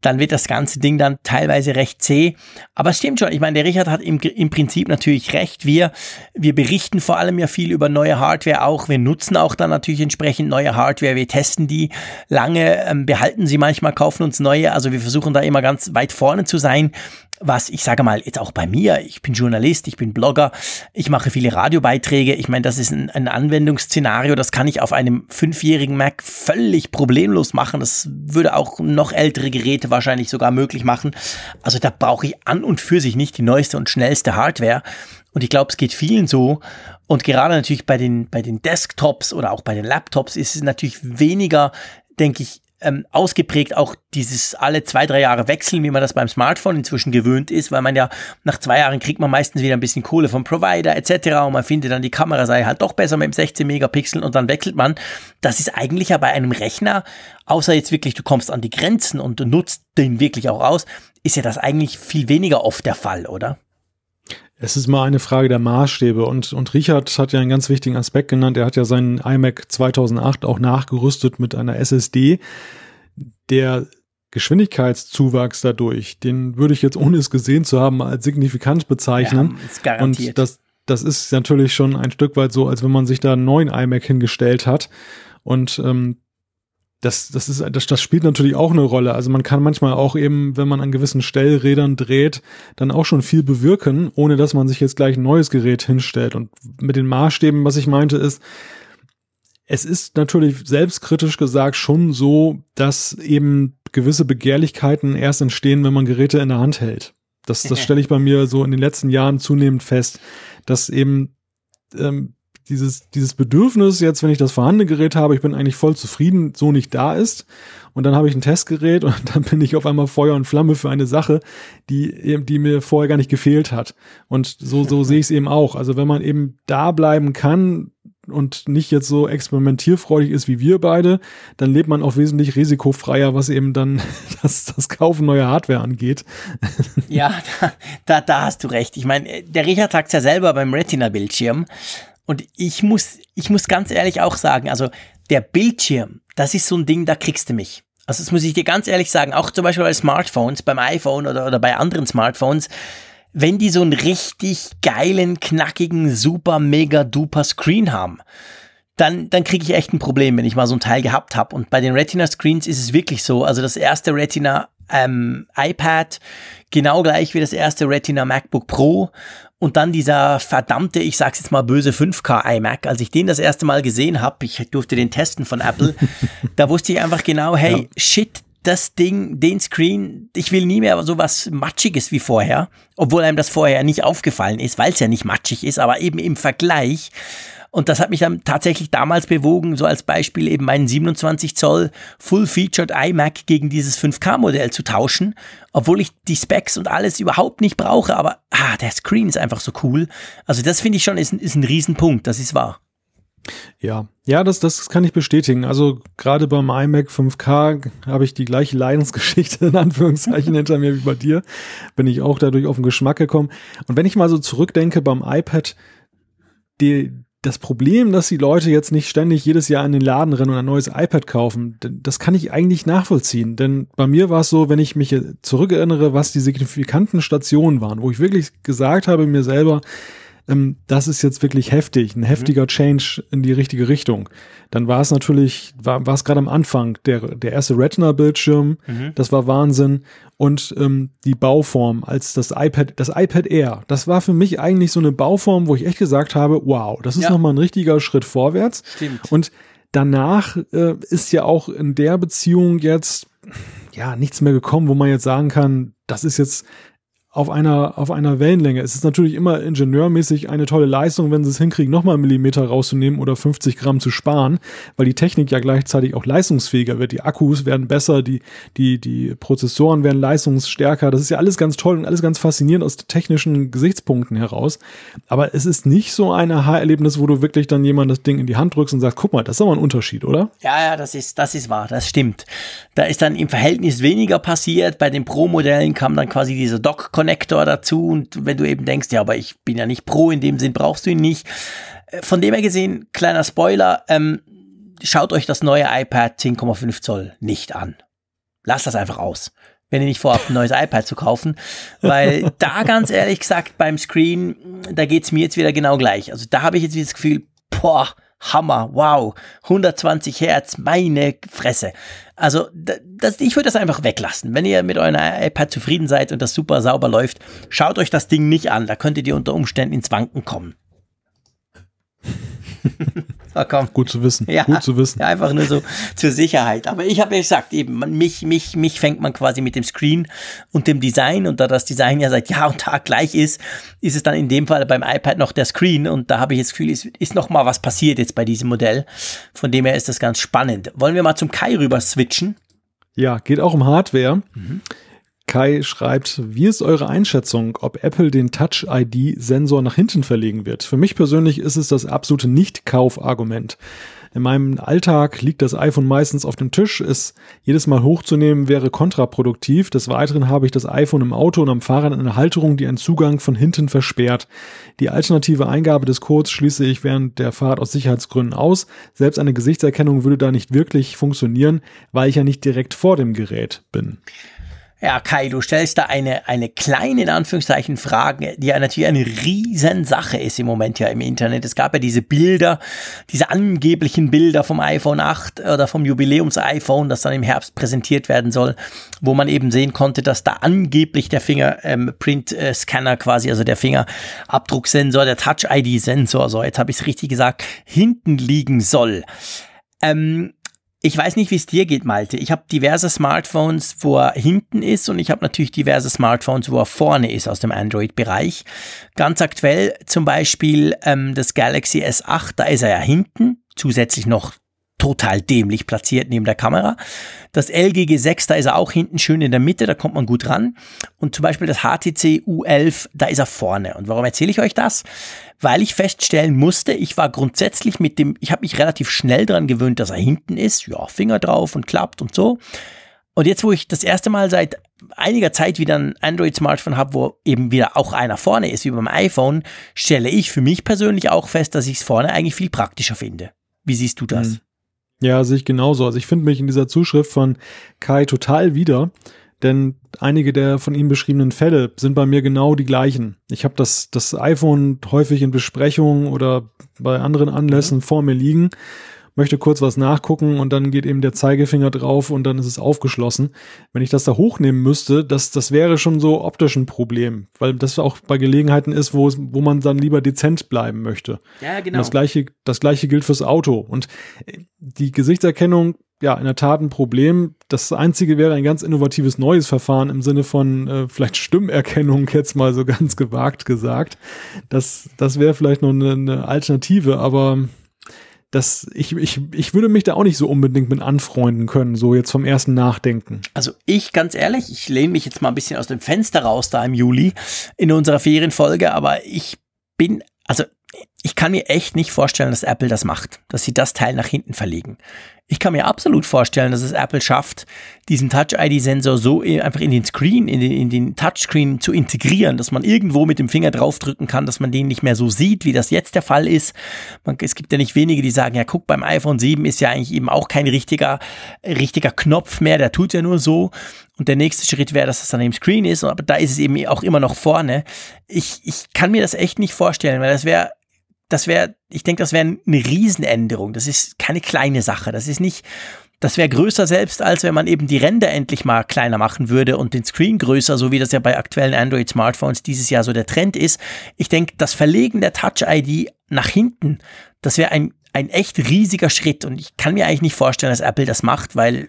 dann wird das ganze Ding dann teilweise recht zäh. Aber es stimmt schon, ich meine, der Richard hat im, im Prinzip natürlich recht. Wir, wir berichten vor allem ja viel über neue Hardware auch. Wir nutzen auch dann natürlich entsprechend neue Hardware. Wir testen die lange, ähm, behalten sie manchmal, kaufen uns neue. Also wir versuchen da immer ganz weit vorne zu sein was ich sage mal jetzt auch bei mir, ich bin Journalist, ich bin Blogger, ich mache viele Radiobeiträge. Ich meine, das ist ein, ein Anwendungsszenario, das kann ich auf einem fünfjährigen Mac völlig problemlos machen. Das würde auch noch ältere Geräte wahrscheinlich sogar möglich machen. Also da brauche ich an und für sich nicht die neueste und schnellste Hardware. Und ich glaube, es geht vielen so. Und gerade natürlich bei den, bei den Desktops oder auch bei den Laptops ist es natürlich weniger, denke ich, ähm, ausgeprägt auch dieses alle zwei, drei Jahre wechseln, wie man das beim Smartphone inzwischen gewöhnt ist, weil man ja nach zwei Jahren kriegt man meistens wieder ein bisschen Kohle vom Provider etc. und man findet dann die Kamera sei halt doch besser mit dem 16 Megapixel und dann wechselt man. Das ist eigentlich ja bei einem Rechner, außer jetzt wirklich du kommst an die Grenzen und du nutzt den wirklich auch aus, ist ja das eigentlich viel weniger oft der Fall, oder? Es ist mal eine Frage der Maßstäbe und, und Richard hat ja einen ganz wichtigen Aspekt genannt. Er hat ja seinen iMac 2008 auch nachgerüstet mit einer SSD. Der Geschwindigkeitszuwachs dadurch, den würde ich jetzt ohne es gesehen zu haben als signifikant bezeichnen. Ja, und das, das ist natürlich schon ein Stück weit so, als wenn man sich da einen neuen iMac hingestellt hat. Und ähm, das, das ist, das, das spielt natürlich auch eine Rolle. Also man kann manchmal auch eben, wenn man an gewissen Stellrädern dreht, dann auch schon viel bewirken, ohne dass man sich jetzt gleich ein neues Gerät hinstellt. Und mit den Maßstäben, was ich meinte, ist, es ist natürlich selbstkritisch gesagt schon so, dass eben gewisse Begehrlichkeiten erst entstehen, wenn man Geräte in der Hand hält. Das, das <laughs> stelle ich bei mir so in den letzten Jahren zunehmend fest, dass eben ähm, dieses, dieses Bedürfnis jetzt, wenn ich das vorhandene Gerät habe, ich bin eigentlich voll zufrieden, so nicht da ist. Und dann habe ich ein Testgerät und <laughs> dann bin ich auf einmal Feuer und Flamme für eine Sache, die, die mir vorher gar nicht gefehlt hat. Und so, so <laughs> sehe ich es eben auch. Also wenn man eben da bleiben kann, und nicht jetzt so experimentierfreudig ist wie wir beide, dann lebt man auch wesentlich risikofreier, was eben dann <laughs> das, das Kaufen neuer Hardware angeht. Ja, da, da, da hast du recht. Ich meine, der Richard sagt ja selber beim Retina-Bildschirm, und ich muss, ich muss ganz ehrlich auch sagen, also der Bildschirm, das ist so ein Ding, da kriegst du mich. Also das muss ich dir ganz ehrlich sagen, auch zum Beispiel bei Smartphones, beim iPhone oder, oder bei anderen Smartphones, wenn die so einen richtig geilen, knackigen, super, mega, duper Screen haben, dann, dann kriege ich echt ein Problem, wenn ich mal so ein Teil gehabt habe. Und bei den Retina-Screens ist es wirklich so. Also das erste Retina ähm, iPad, genau gleich wie das erste Retina MacBook Pro Und dann dieser verdammte, ich sag's jetzt mal böse 5K iMac, als ich den das erste Mal gesehen habe, ich durfte den testen von Apple, <laughs> da wusste ich einfach genau, hey, ja. shit, das Ding, den Screen, ich will nie mehr so was Matschiges wie vorher, obwohl einem das vorher nicht aufgefallen ist, weil es ja nicht matschig ist, aber eben im Vergleich und das hat mich dann tatsächlich damals bewogen, so als Beispiel eben meinen 27 Zoll Full-Featured iMac gegen dieses 5K-Modell zu tauschen, obwohl ich die Specs und alles überhaupt nicht brauche, aber ah, der Screen ist einfach so cool. Also das finde ich schon ist, ist ein Riesenpunkt, das ist wahr. Ja, ja, das, das kann ich bestätigen. Also gerade beim iMac 5K habe ich die gleiche Leidensgeschichte in Anführungszeichen <laughs> hinter mir wie bei dir. Bin ich auch dadurch auf den Geschmack gekommen. Und wenn ich mal so zurückdenke beim iPad, die, das Problem, dass die Leute jetzt nicht ständig jedes Jahr in den Laden rennen und ein neues iPad kaufen, das kann ich eigentlich nachvollziehen. Denn bei mir war es so, wenn ich mich zurückerinnere, was die signifikanten Stationen waren, wo ich wirklich gesagt habe mir selber, ähm, das ist jetzt wirklich heftig, ein mhm. heftiger Change in die richtige Richtung. Dann war es natürlich, war, war es gerade am Anfang, der, der erste Retina-Bildschirm, mhm. das war Wahnsinn. Und ähm, die Bauform als das iPad, das iPad Air, das war für mich eigentlich so eine Bauform, wo ich echt gesagt habe, wow, das ist ja. nochmal ein richtiger Schritt vorwärts. Stimmt. Und danach äh, ist ja auch in der Beziehung jetzt ja nichts mehr gekommen, wo man jetzt sagen kann, das ist jetzt auf einer, auf einer Wellenlänge. Es ist natürlich immer ingenieurmäßig eine tolle Leistung, wenn sie es hinkriegen, nochmal einen Millimeter rauszunehmen oder 50 Gramm zu sparen, weil die Technik ja gleichzeitig auch leistungsfähiger wird. Die Akkus werden besser, die, die, die Prozessoren werden leistungsstärker. Das ist ja alles ganz toll und alles ganz faszinierend aus technischen Gesichtspunkten heraus. Aber es ist nicht so ein Aha-Erlebnis, wo du wirklich dann jemand das Ding in die Hand drückst und sagst, guck mal, das ist aber ein Unterschied, oder? Ja, ja, das ist, das ist wahr, das stimmt. Da ist dann im Verhältnis weniger passiert. Bei den Pro-Modellen kam dann quasi dieser Dock Connector dazu und wenn du eben denkst, ja, aber ich bin ja nicht Pro, in dem Sinn brauchst du ihn nicht. Äh, von dem her gesehen, kleiner Spoiler, ähm, schaut euch das neue iPad 10,5 Zoll nicht an. Lasst das einfach aus wenn ihr nicht vorhabt, ein neues iPad zu kaufen. Weil <laughs> da ganz ehrlich gesagt, beim Screen, da geht's mir jetzt wieder genau gleich. Also da habe ich jetzt wieder das Gefühl, boah, Hammer, wow, 120 Hertz, meine Fresse. Also das, ich würde das einfach weglassen. Wenn ihr mit eurem iPad zufrieden seid und das super sauber läuft, schaut euch das Ding nicht an. Da könntet ihr unter Umständen ins Wanken kommen. <laughs> so, komm. Gut zu wissen. Ja, gut zu wissen. Ja, einfach nur so zur Sicherheit. Aber ich habe ja gesagt, eben, mich, mich, mich fängt man quasi mit dem Screen und dem Design. Und da das Design ja seit <laughs> Jahr und Tag gleich ist, ist es dann in dem Fall beim iPad noch der Screen. Und da habe ich das Gefühl, ist, ist noch mal was passiert jetzt bei diesem Modell. Von dem her ist das ganz spannend. Wollen wir mal zum Kai rüber switchen? Ja, geht auch um Hardware. Mhm. Kai schreibt, wie ist eure Einschätzung, ob Apple den Touch-ID-Sensor nach hinten verlegen wird? Für mich persönlich ist es das absolute Nicht-Kauf-Argument. In meinem Alltag liegt das iPhone meistens auf dem Tisch. Es jedes Mal hochzunehmen wäre kontraproduktiv. Des Weiteren habe ich das iPhone im Auto und am Fahrrad in einer Halterung, die einen Zugang von hinten versperrt. Die alternative Eingabe des Codes schließe ich während der Fahrt aus Sicherheitsgründen aus. Selbst eine Gesichtserkennung würde da nicht wirklich funktionieren, weil ich ja nicht direkt vor dem Gerät bin. Ja, Kai, du stellst da eine, eine kleine, in Anführungszeichen, Frage, die ja natürlich eine Riesensache ist im Moment ja im Internet. Es gab ja diese Bilder, diese angeblichen Bilder vom iPhone 8 oder vom Jubiläums-iPhone, das dann im Herbst präsentiert werden soll, wo man eben sehen konnte, dass da angeblich der Fingerprint-Scanner ähm, quasi, also der Fingerabdrucksensor, der Touch-ID-Sensor, so jetzt habe ich es richtig gesagt, hinten liegen soll. Ähm, ich weiß nicht, wie es dir geht, Malte. Ich habe diverse Smartphones, wo er hinten ist und ich habe natürlich diverse Smartphones, wo er vorne ist aus dem Android-Bereich. Ganz aktuell zum Beispiel ähm, das Galaxy S8, da ist er ja hinten, zusätzlich noch total dämlich platziert neben der Kamera. Das LG G6, da ist er auch hinten schön in der Mitte, da kommt man gut ran. Und zum Beispiel das HTC U11, da ist er vorne. Und warum erzähle ich euch das? Weil ich feststellen musste, ich war grundsätzlich mit dem, ich habe mich relativ schnell dran gewöhnt, dass er hinten ist. Ja, Finger drauf und klappt und so. Und jetzt, wo ich das erste Mal seit einiger Zeit wieder ein Android-Smartphone habe, wo eben wieder auch einer vorne ist, wie beim iPhone, stelle ich für mich persönlich auch fest, dass ich es vorne eigentlich viel praktischer finde. Wie siehst du das? Mhm. Ja, sehe ich genauso. Also ich finde mich in dieser Zuschrift von Kai total wieder, denn einige der von ihm beschriebenen Fälle sind bei mir genau die gleichen. Ich habe das, das iPhone häufig in Besprechungen oder bei anderen Anlässen mhm. vor mir liegen möchte kurz was nachgucken und dann geht eben der Zeigefinger drauf und dann ist es aufgeschlossen. Wenn ich das da hochnehmen müsste, das, das wäre schon so optisch ein Problem, weil das auch bei Gelegenheiten ist, wo, es, wo man dann lieber dezent bleiben möchte. Ja, genau. Und das gleiche, das gleiche gilt fürs Auto. Und die Gesichtserkennung, ja, in der Tat ein Problem. Das einzige wäre ein ganz innovatives neues Verfahren im Sinne von äh, vielleicht Stimmerkennung, jetzt mal so <laughs> ganz gewagt gesagt. Das, das wäre vielleicht noch eine, eine Alternative, aber das, ich, ich, ich würde mich da auch nicht so unbedingt mit anfreunden können, so jetzt vom ersten Nachdenken. Also ich, ganz ehrlich, ich lehne mich jetzt mal ein bisschen aus dem Fenster raus da im Juli in unserer Ferienfolge, aber ich bin, also ich kann mir echt nicht vorstellen, dass Apple das macht, dass sie das Teil nach hinten verlegen. Ich kann mir absolut vorstellen, dass es Apple schafft, diesen Touch-ID-Sensor so einfach in den Screen, in den, in den Touchscreen zu integrieren, dass man irgendwo mit dem Finger draufdrücken kann, dass man den nicht mehr so sieht, wie das jetzt der Fall ist. Man, es gibt ja nicht wenige, die sagen, ja, guck, beim iPhone 7 ist ja eigentlich eben auch kein richtiger, richtiger Knopf mehr, der tut ja nur so. Und der nächste Schritt wäre, dass es dann im Screen ist, aber da ist es eben auch immer noch vorne. Ich, ich kann mir das echt nicht vorstellen, weil das wäre das wäre, ich denke, das wäre eine Riesenänderung. Das ist keine kleine Sache. Das ist nicht, das wäre größer selbst, als wenn man eben die Ränder endlich mal kleiner machen würde und den Screen größer, so wie das ja bei aktuellen Android-Smartphones dieses Jahr so der Trend ist. Ich denke, das Verlegen der Touch-ID nach hinten, das wäre ein, ein echt riesiger Schritt und ich kann mir eigentlich nicht vorstellen, dass Apple das macht, weil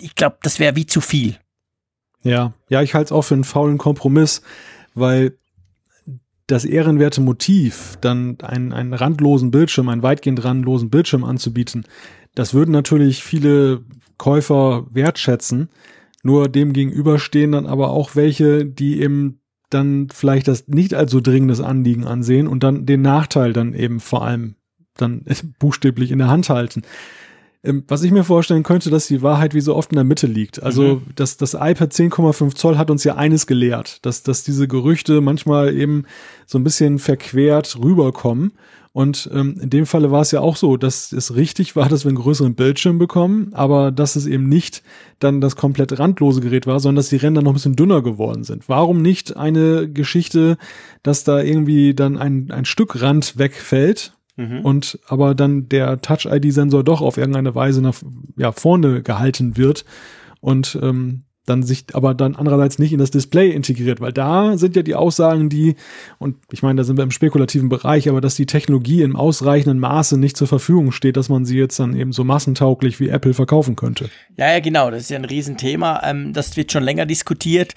ich glaube, das wäre wie zu viel. Ja, ja, ich halte es auch für einen faulen Kompromiss, weil das ehrenwerte Motiv, dann einen, einen randlosen Bildschirm, einen weitgehend randlosen Bildschirm anzubieten, das würden natürlich viele Käufer wertschätzen. Nur dem gegenüber stehen dann aber auch welche, die eben dann vielleicht das nicht allzu dringendes Anliegen ansehen und dann den Nachteil dann eben vor allem dann <laughs> buchstäblich in der Hand halten. Ähm, was ich mir vorstellen könnte, dass die Wahrheit wie so oft in der Mitte liegt. Also mhm. das, das iPad 10,5 Zoll hat uns ja eines gelehrt, dass, dass diese Gerüchte manchmal eben so ein bisschen verquert rüberkommen. Und ähm, in dem Falle war es ja auch so, dass es richtig war, dass wir einen größeren Bildschirm bekommen, aber dass es eben nicht dann das komplett randlose Gerät war, sondern dass die Ränder noch ein bisschen dünner geworden sind. Warum nicht eine Geschichte, dass da irgendwie dann ein, ein Stück Rand wegfällt mhm. und aber dann der Touch-ID-Sensor doch auf irgendeine Weise nach ja, vorne gehalten wird und ähm, dann sich aber dann andererseits nicht in das Display integriert, weil da sind ja die Aussagen, die, und ich meine, da sind wir im spekulativen Bereich, aber dass die Technologie im ausreichenden Maße nicht zur Verfügung steht, dass man sie jetzt dann eben so massentauglich wie Apple verkaufen könnte. Ja, ja, genau, das ist ja ein Riesenthema. Ähm, das wird schon länger diskutiert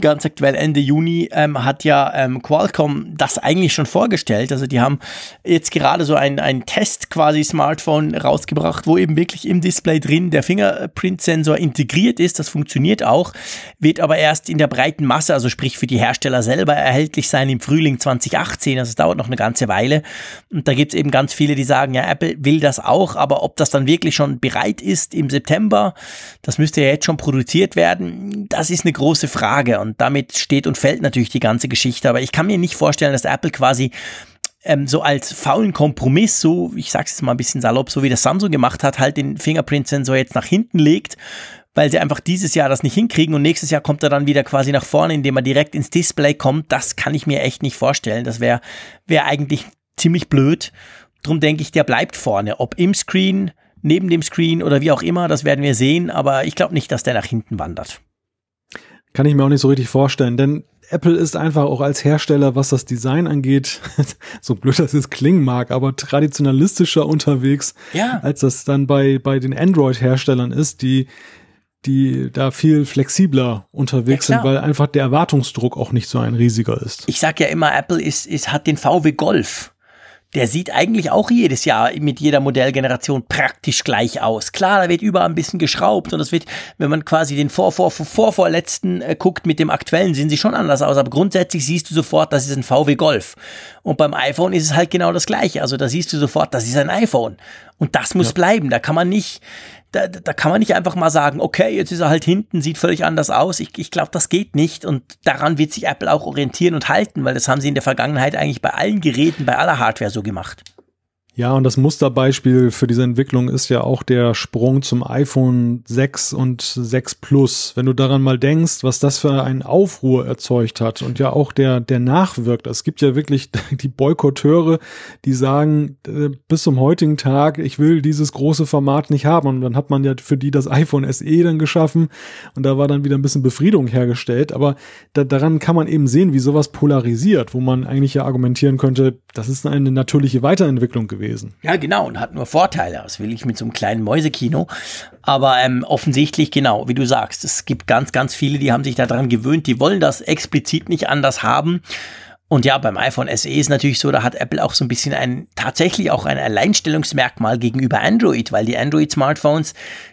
ganz aktuell Ende Juni ähm, hat ja ähm, Qualcomm das eigentlich schon vorgestellt. Also die haben jetzt gerade so ein, ein Test quasi Smartphone rausgebracht, wo eben wirklich im Display drin der Fingerprint-Sensor integriert ist. Das funktioniert auch, wird aber erst in der breiten Masse, also sprich für die Hersteller selber erhältlich sein im Frühling 2018. Also es dauert noch eine ganze Weile. Und da gibt es eben ganz viele, die sagen, ja, Apple will das auch, aber ob das dann wirklich schon bereit ist im September, das müsste ja jetzt schon produziert werden, das ist eine große Frage. Und damit steht und fällt natürlich die ganze Geschichte. Aber ich kann mir nicht vorstellen, dass Apple quasi ähm, so als faulen Kompromiss, so, ich sag's jetzt mal ein bisschen salopp, so wie das Samsung gemacht hat, halt den Fingerprint-Sensor jetzt nach hinten legt, weil sie einfach dieses Jahr das nicht hinkriegen und nächstes Jahr kommt er dann wieder quasi nach vorne, indem er direkt ins Display kommt. Das kann ich mir echt nicht vorstellen. Das wäre wär eigentlich ziemlich blöd. Drum denke ich, der bleibt vorne. Ob im Screen, neben dem Screen oder wie auch immer, das werden wir sehen, aber ich glaube nicht, dass der nach hinten wandert. Kann ich mir auch nicht so richtig vorstellen, denn Apple ist einfach auch als Hersteller, was das Design angeht, <laughs> so blöd das jetzt klingen mag, aber traditionalistischer unterwegs, ja. als das dann bei, bei den Android-Herstellern ist, die, die da viel flexibler unterwegs ja, sind, weil einfach der Erwartungsdruck auch nicht so ein riesiger ist. Ich sag ja immer, Apple ist, ist, hat den VW Golf der sieht eigentlich auch jedes Jahr mit jeder Modellgeneration praktisch gleich aus. Klar, da wird überall ein bisschen geschraubt und das wird, wenn man quasi den vor, vor, vor, vor vorletzten äh, guckt mit dem aktuellen, sehen sie schon anders aus. Aber grundsätzlich siehst du sofort, das ist ein VW Golf. Und beim iPhone ist es halt genau das Gleiche. Also da siehst du sofort, das ist ein iPhone. Und das muss ja. bleiben. Da kann man nicht, da, da kann man nicht einfach mal sagen, okay, jetzt ist er halt hinten, sieht völlig anders aus. Ich, ich glaube, das geht nicht und daran wird sich Apple auch orientieren und halten, weil das haben sie in der Vergangenheit eigentlich bei allen Geräten, bei aller Hardware so gemacht. Ja, und das Musterbeispiel für diese Entwicklung ist ja auch der Sprung zum iPhone 6 und 6 Plus. Wenn du daran mal denkst, was das für einen Aufruhr erzeugt hat und ja auch der, der nachwirkt. Es gibt ja wirklich <laughs> die Boykotteure, die sagen, äh, bis zum heutigen Tag, ich will dieses große Format nicht haben. Und dann hat man ja für die das iPhone SE dann geschaffen und da war dann wieder ein bisschen Befriedung hergestellt. Aber da, daran kann man eben sehen, wie sowas polarisiert, wo man eigentlich ja argumentieren könnte, das ist eine natürliche Weiterentwicklung gewesen gewesen. Ja, genau, und hat nur Vorteile. Das will ich mit so einem kleinen Mäusekino. Aber ähm, offensichtlich, genau, wie du sagst, es gibt ganz, ganz viele, die haben sich daran gewöhnt, die wollen das explizit nicht anders haben. Und ja, beim iPhone SE ist natürlich so, da hat Apple auch so ein bisschen ein, tatsächlich auch ein Alleinstellungsmerkmal gegenüber Android, weil die Android-Smartphones,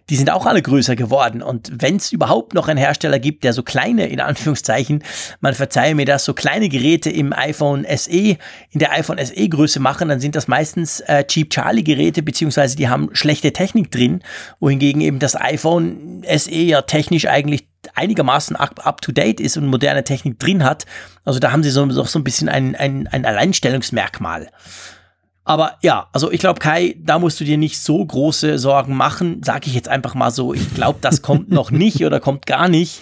die sind auch alle größer geworden. Und wenn es überhaupt noch einen Hersteller gibt, der so kleine, in Anführungszeichen, man verzeihe mir das, so kleine Geräte im iPhone SE, in der iPhone SE Größe machen, dann sind das meistens äh, Cheap Charlie Geräte, beziehungsweise die haben schlechte Technik drin, wohingegen eben das iPhone SE ja technisch eigentlich einigermaßen up-to-date ist und moderne Technik drin hat. Also da haben sie so, so ein bisschen ein, ein, ein Alleinstellungsmerkmal. Aber ja, also ich glaube, Kai, da musst du dir nicht so große Sorgen machen. Sage ich jetzt einfach mal so. Ich glaube, das kommt <laughs> noch nicht oder kommt gar nicht.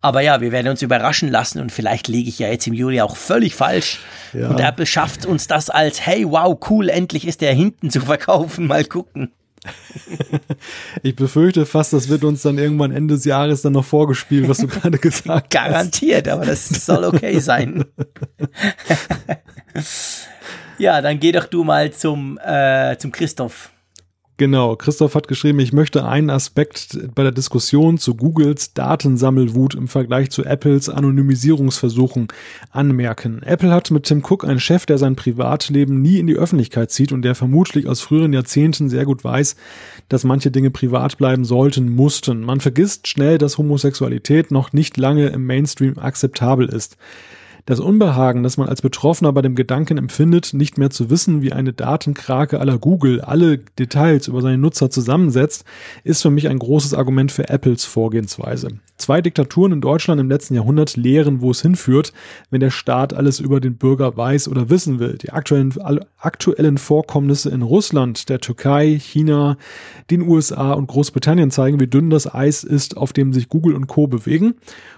Aber ja, wir werden uns überraschen lassen und vielleicht liege ich ja jetzt im Juli auch völlig falsch. Ja. Und Apple schafft uns das als, hey, wow, cool, endlich ist der hinten zu verkaufen. Mal gucken. <laughs> ich befürchte fast, das wird uns dann irgendwann Ende des Jahres dann noch vorgespielt, was du <laughs> gerade gesagt hast. Garantiert, aber das soll okay sein. <laughs> ja, dann geh doch du mal zum, äh, zum Christoph. Genau, Christoph hat geschrieben, ich möchte einen Aspekt bei der Diskussion zu Googles Datensammelwut im Vergleich zu Apples Anonymisierungsversuchen anmerken. Apple hat mit Tim Cook einen Chef, der sein Privatleben nie in die Öffentlichkeit zieht und der vermutlich aus früheren Jahrzehnten sehr gut weiß, dass manche Dinge privat bleiben sollten, mussten. Man vergisst schnell, dass Homosexualität noch nicht lange im Mainstream akzeptabel ist. Das Unbehagen, das man als Betroffener bei dem Gedanken empfindet, nicht mehr zu wissen, wie eine Datenkrake aller Google alle Details über seine Nutzer zusammensetzt, ist für mich ein großes Argument für Apples Vorgehensweise. Zwei Diktaturen in Deutschland im letzten Jahrhundert lehren, wo es hinführt, wenn der Staat alles über den Bürger weiß oder wissen will. Die aktuellen, aktuellen Vorkommnisse in Russland, der Türkei, China, den USA und Großbritannien zeigen, wie dünn das Eis ist, auf dem sich Google und Co. bewegen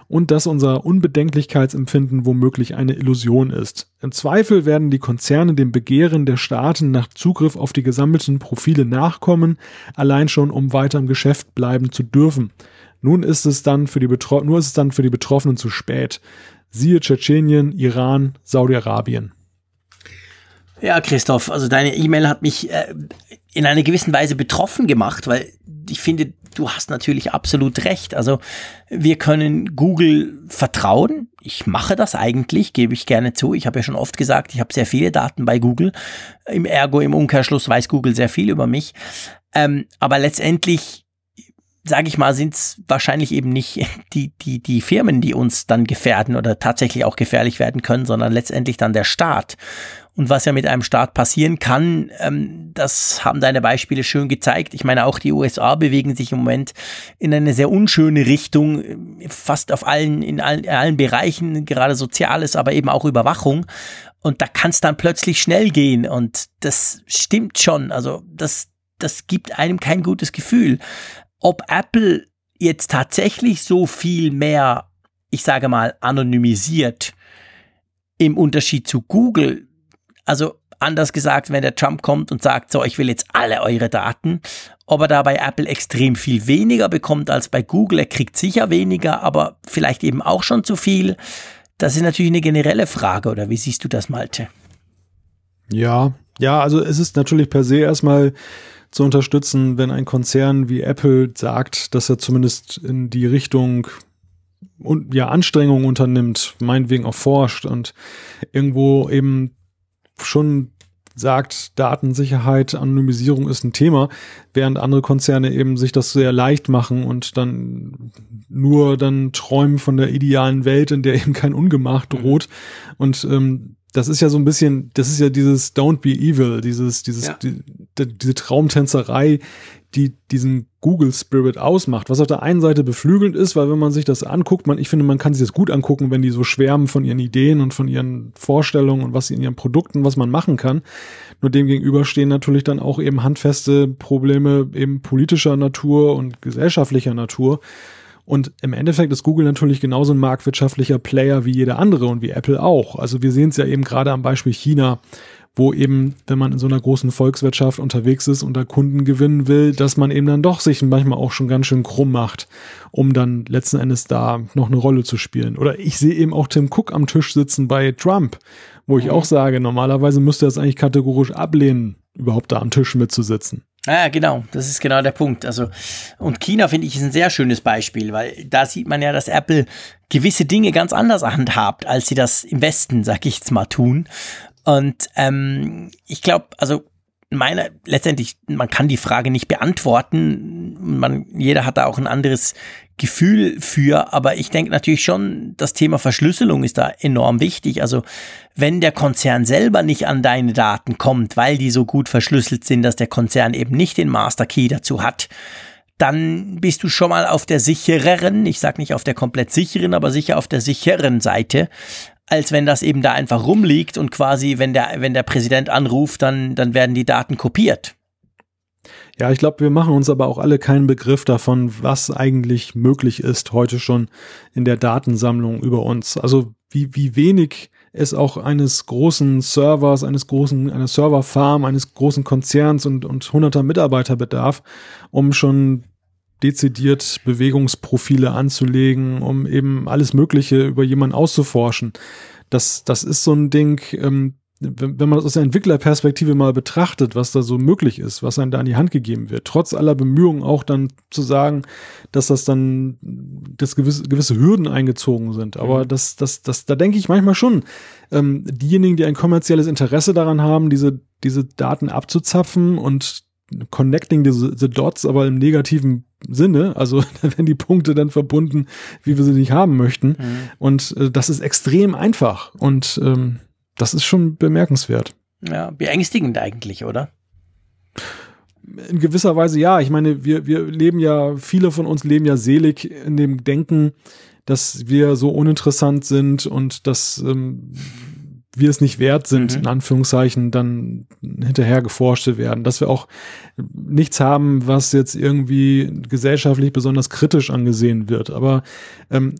und dass unser Unbedenklichkeitsempfinden womöglich eine Illusion ist. Im Zweifel werden die Konzerne dem Begehren der Staaten nach Zugriff auf die gesammelten Profile nachkommen, allein schon um weiter im Geschäft bleiben zu dürfen. Nun ist es dann für die, Betro nur ist es dann für die Betroffenen zu spät. Siehe Tschetschenien, Iran, Saudi-Arabien. Ja, Christoph, also deine E-Mail hat mich äh, in einer gewissen Weise betroffen gemacht, weil ich finde, du hast natürlich absolut recht. Also wir können Google vertrauen. Ich mache das eigentlich, gebe ich gerne zu. Ich habe ja schon oft gesagt, ich habe sehr viele Daten bei Google. Im Ergo, im Umkehrschluss weiß Google sehr viel über mich. Ähm, aber letztendlich sage ich mal, sind es wahrscheinlich eben nicht <laughs> die, die, die Firmen, die uns dann gefährden oder tatsächlich auch gefährlich werden können, sondern letztendlich dann der Staat. Und was ja mit einem Staat passieren kann, ähm, das haben deine Beispiele schön gezeigt. Ich meine, auch die USA bewegen sich im Moment in eine sehr unschöne Richtung, fast auf allen, in allen, in allen Bereichen, gerade Soziales, aber eben auch Überwachung. Und da kann es dann plötzlich schnell gehen. Und das stimmt schon. Also das, das gibt einem kein gutes Gefühl. Ob Apple jetzt tatsächlich so viel mehr, ich sage mal, anonymisiert im Unterschied zu Google, also anders gesagt, wenn der Trump kommt und sagt, so, ich will jetzt alle eure Daten, ob er da bei Apple extrem viel weniger bekommt als bei Google, er kriegt sicher weniger, aber vielleicht eben auch schon zu viel. Das ist natürlich eine generelle Frage, oder wie siehst du das, Malte? Ja, ja, also es ist natürlich per se erstmal zu unterstützen, wenn ein Konzern wie Apple sagt, dass er zumindest in die Richtung und ja Anstrengungen unternimmt, meinetwegen auch forscht und irgendwo eben schon sagt, Datensicherheit, Anonymisierung ist ein Thema, während andere Konzerne eben sich das sehr leicht machen und dann nur dann träumen von der idealen Welt, in der eben kein Ungemach droht. Und ähm, das ist ja so ein bisschen, das ist ja dieses Don't be evil, dieses, dieses, ja. die, die, diese Traumtänzerei, die diesen Google Spirit ausmacht, was auf der einen Seite beflügelnd ist, weil wenn man sich das anguckt, man, ich finde, man kann sich das gut angucken, wenn die so schwärmen von ihren Ideen und von ihren Vorstellungen und was in ihren Produkten, was man machen kann. Nur dem gegenüber stehen natürlich dann auch eben handfeste Probleme eben politischer Natur und gesellschaftlicher Natur. Und im Endeffekt ist Google natürlich genauso ein marktwirtschaftlicher Player wie jeder andere und wie Apple auch. Also wir sehen es ja eben gerade am Beispiel China, wo eben, wenn man in so einer großen Volkswirtschaft unterwegs ist und da Kunden gewinnen will, dass man eben dann doch sich manchmal auch schon ganz schön krumm macht, um dann letzten Endes da noch eine Rolle zu spielen. Oder ich sehe eben auch Tim Cook am Tisch sitzen bei Trump, wo ich mhm. auch sage, normalerweise müsste er es eigentlich kategorisch ablehnen, überhaupt da am Tisch mitzusitzen. Ja, genau, das ist genau der Punkt. Also, und China finde ich ist ein sehr schönes Beispiel, weil da sieht man ja, dass Apple gewisse Dinge ganz anders handhabt, als sie das im Westen, sag ich jetzt mal, tun. Und ähm, ich glaube, also meine, letztendlich, man kann die Frage nicht beantworten. Man, jeder hat da auch ein anderes Gefühl für, aber ich denke natürlich schon, das Thema Verschlüsselung ist da enorm wichtig. Also wenn der Konzern selber nicht an deine Daten kommt, weil die so gut verschlüsselt sind, dass der Konzern eben nicht den Master Key dazu hat, dann bist du schon mal auf der sichereren, ich sag nicht auf der komplett sicheren, aber sicher auf der sicheren Seite, als wenn das eben da einfach rumliegt und quasi, wenn der, wenn der Präsident anruft, dann, dann werden die Daten kopiert. Ja, ich glaube, wir machen uns aber auch alle keinen Begriff davon, was eigentlich möglich ist heute schon in der Datensammlung über uns. Also wie, wie wenig es auch eines großen Servers, eines großen, einer Serverfarm, eines großen Konzerns und, und hunderter Mitarbeiter bedarf, um schon dezidiert Bewegungsprofile anzulegen, um eben alles Mögliche über jemanden auszuforschen. Das, das ist so ein Ding, ähm, wenn, man das aus der Entwicklerperspektive mal betrachtet, was da so möglich ist, was einem da an die Hand gegeben wird, trotz aller Bemühungen auch dann zu sagen, dass das dann, dass gewisse, gewisse Hürden eingezogen sind. Aber mhm. das, das, das, da denke ich manchmal schon, ähm, diejenigen, die ein kommerzielles Interesse daran haben, diese, diese Daten abzuzapfen und connecting the, the dots, aber im negativen Sinne. Also <laughs> da werden die Punkte dann verbunden, wie wir sie nicht haben möchten. Mhm. Und äh, das ist extrem einfach. Und ähm, das ist schon bemerkenswert. Ja, beängstigend eigentlich, oder? In gewisser Weise ja. Ich meine, wir, wir leben ja, viele von uns leben ja selig in dem Denken, dass wir so uninteressant sind und dass ähm, wir es nicht wert sind, mhm. in Anführungszeichen, dann hinterher geforscht zu werden. Dass wir auch nichts haben, was jetzt irgendwie gesellschaftlich besonders kritisch angesehen wird. Aber ähm,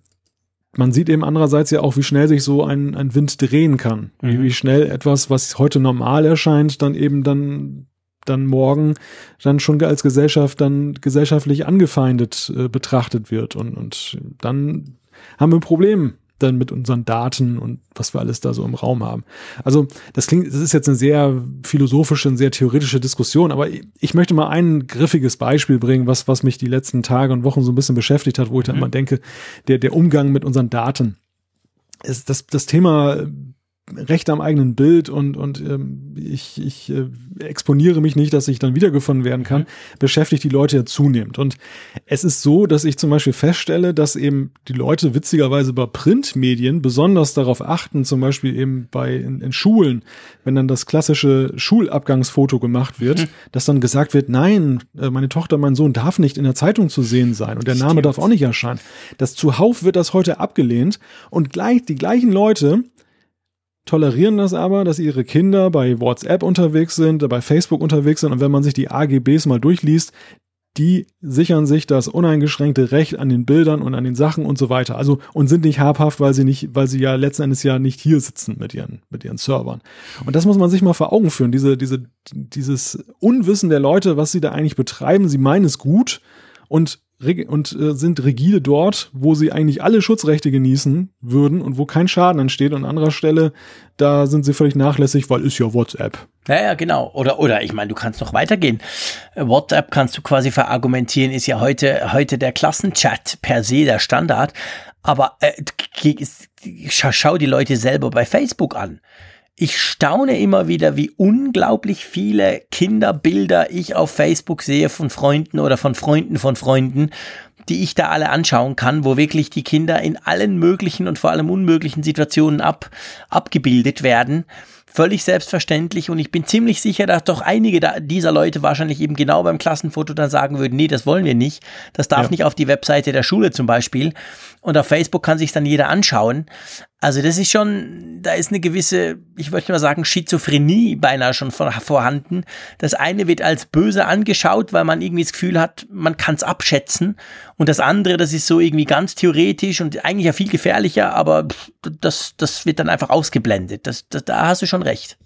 man sieht eben andererseits ja auch, wie schnell sich so ein, ein Wind drehen kann. Mhm. Wie, wie schnell etwas, was heute normal erscheint, dann eben dann dann morgen dann schon als Gesellschaft dann gesellschaftlich angefeindet äh, betrachtet wird und und dann haben wir ein Problem dann mit unseren Daten und was wir alles da so im Raum haben. Also das klingt, das ist jetzt eine sehr philosophische, eine sehr theoretische Diskussion, aber ich möchte mal ein griffiges Beispiel bringen, was, was mich die letzten Tage und Wochen so ein bisschen beschäftigt hat, wo ich dann mhm. immer denke, der, der Umgang mit unseren Daten. Ist das, das Thema Recht am eigenen Bild und, und ähm, ich, ich äh, exponiere mich nicht, dass ich dann wiedergefunden werden kann, mhm. beschäftigt die Leute ja zunehmend. Und es ist so, dass ich zum Beispiel feststelle, dass eben die Leute witzigerweise bei Printmedien besonders darauf achten, zum Beispiel eben bei in, in Schulen, wenn dann das klassische Schulabgangsfoto gemacht wird, mhm. dass dann gesagt wird, nein, äh, meine Tochter, mein Sohn darf nicht in der Zeitung zu sehen sein und der Name Stimmt. darf auch nicht erscheinen. Das zuhauf wird das heute abgelehnt und gleich die gleichen Leute tolerieren das aber, dass ihre Kinder bei WhatsApp unterwegs sind, bei Facebook unterwegs sind und wenn man sich die AGBs mal durchliest, die sichern sich das uneingeschränkte Recht an den Bildern und an den Sachen und so weiter. Also und sind nicht habhaft, weil sie nicht, weil sie ja letzten Endes ja nicht hier sitzen mit ihren mit ihren Servern. Und das muss man sich mal vor Augen führen. Diese diese dieses Unwissen der Leute, was sie da eigentlich betreiben. Sie meinen es gut und und äh, sind rigide dort, wo sie eigentlich alle Schutzrechte genießen würden und wo kein Schaden entsteht. Und an anderer Stelle, da sind sie völlig nachlässig, weil ist ja WhatsApp. Ja, ja, genau. Oder, oder ich meine, du kannst noch weitergehen. WhatsApp kannst du quasi verargumentieren, ist ja heute, heute der Klassenchat per se der Standard. Aber äh, schau die Leute selber bei Facebook an ich staune immer wieder, wie unglaublich viele Kinderbilder ich auf Facebook sehe von Freunden oder von Freunden von Freunden, die ich da alle anschauen kann, wo wirklich die Kinder in allen möglichen und vor allem unmöglichen Situationen ab, abgebildet werden. Völlig selbstverständlich. Und ich bin ziemlich sicher, dass doch einige dieser Leute wahrscheinlich eben genau beim Klassenfoto dann sagen würden, nee, das wollen wir nicht, das darf ja. nicht auf die Webseite der Schule zum Beispiel und auf Facebook kann sich dann jeder anschauen. Also das ist schon, da ist eine gewisse, ich würde mal sagen, Schizophrenie beinahe schon vorhanden. Das eine wird als böse angeschaut, weil man irgendwie das Gefühl hat, man kann es abschätzen. Und das andere, das ist so irgendwie ganz theoretisch und eigentlich ja viel gefährlicher, aber das, das wird dann einfach ausgeblendet. Das, das, da hast du schon recht.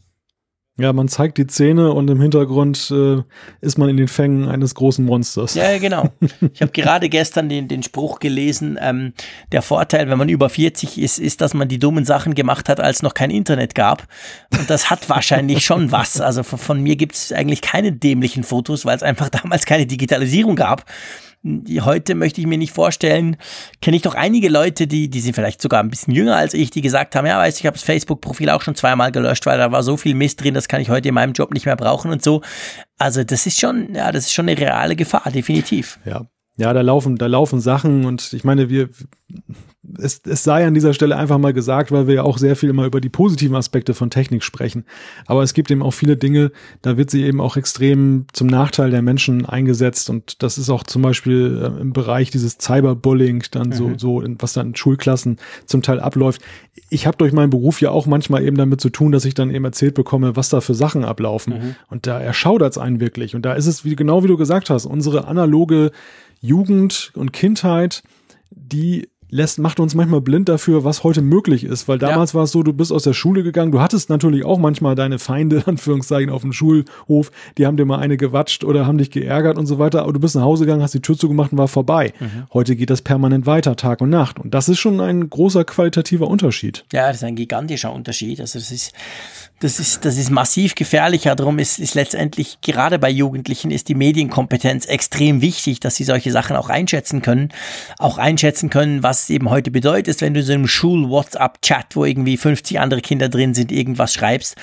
Ja, man zeigt die Zähne und im Hintergrund äh, ist man in den Fängen eines großen Monsters. Ja, genau. Ich habe gerade gestern den, den Spruch gelesen, ähm, der Vorteil, wenn man über 40 ist, ist, dass man die dummen Sachen gemacht hat, als noch kein Internet gab. Und das hat wahrscheinlich schon was. Also von, von mir gibt es eigentlich keine dämlichen Fotos, weil es einfach damals keine Digitalisierung gab heute möchte ich mir nicht vorstellen, kenne ich doch einige Leute, die, die sind vielleicht sogar ein bisschen jünger als ich, die gesagt haben, ja, weißt du, ich habe das Facebook-Profil auch schon zweimal gelöscht, weil da war so viel Mist drin, das kann ich heute in meinem Job nicht mehr brauchen und so. Also das ist schon, ja, das ist schon eine reale Gefahr, definitiv. Ja, ja, da laufen, da laufen Sachen und ich meine, wir, es, es sei an dieser Stelle einfach mal gesagt, weil wir ja auch sehr viel immer über die positiven Aspekte von Technik sprechen. Aber es gibt eben auch viele Dinge, da wird sie eben auch extrem zum Nachteil der Menschen eingesetzt. Und das ist auch zum Beispiel äh, im Bereich dieses Cyberbullying dann mhm. so, so, was dann in Schulklassen zum Teil abläuft. Ich habe durch meinen Beruf ja auch manchmal eben damit zu tun, dass ich dann eben erzählt bekomme, was da für Sachen ablaufen. Mhm. Und da erschaudert es einen wirklich. Und da ist es, wie, genau wie du gesagt hast, unsere analoge Jugend und Kindheit, die lässt, macht uns manchmal blind dafür, was heute möglich ist. Weil damals ja. war es so, du bist aus der Schule gegangen, du hattest natürlich auch manchmal deine Feinde, <laughs> Anführungszeichen, auf dem Schulhof, die haben dir mal eine gewatscht oder haben dich geärgert und so weiter, aber du bist nach Hause gegangen, hast die Tür zugemacht und war vorbei. Mhm. Heute geht das permanent weiter, Tag und Nacht. Und das ist schon ein großer qualitativer Unterschied. Ja, das ist ein gigantischer Unterschied. Also das ist, das ist, das ist massiv gefährlicher. Darum ist, ist letztendlich gerade bei Jugendlichen ist die Medienkompetenz extrem wichtig, dass sie solche Sachen auch einschätzen können. Auch einschätzen können, was eben heute bedeutet, wenn du so einem Schul-WhatsApp-Chat, wo irgendwie 50 andere Kinder drin sind, irgendwas schreibst.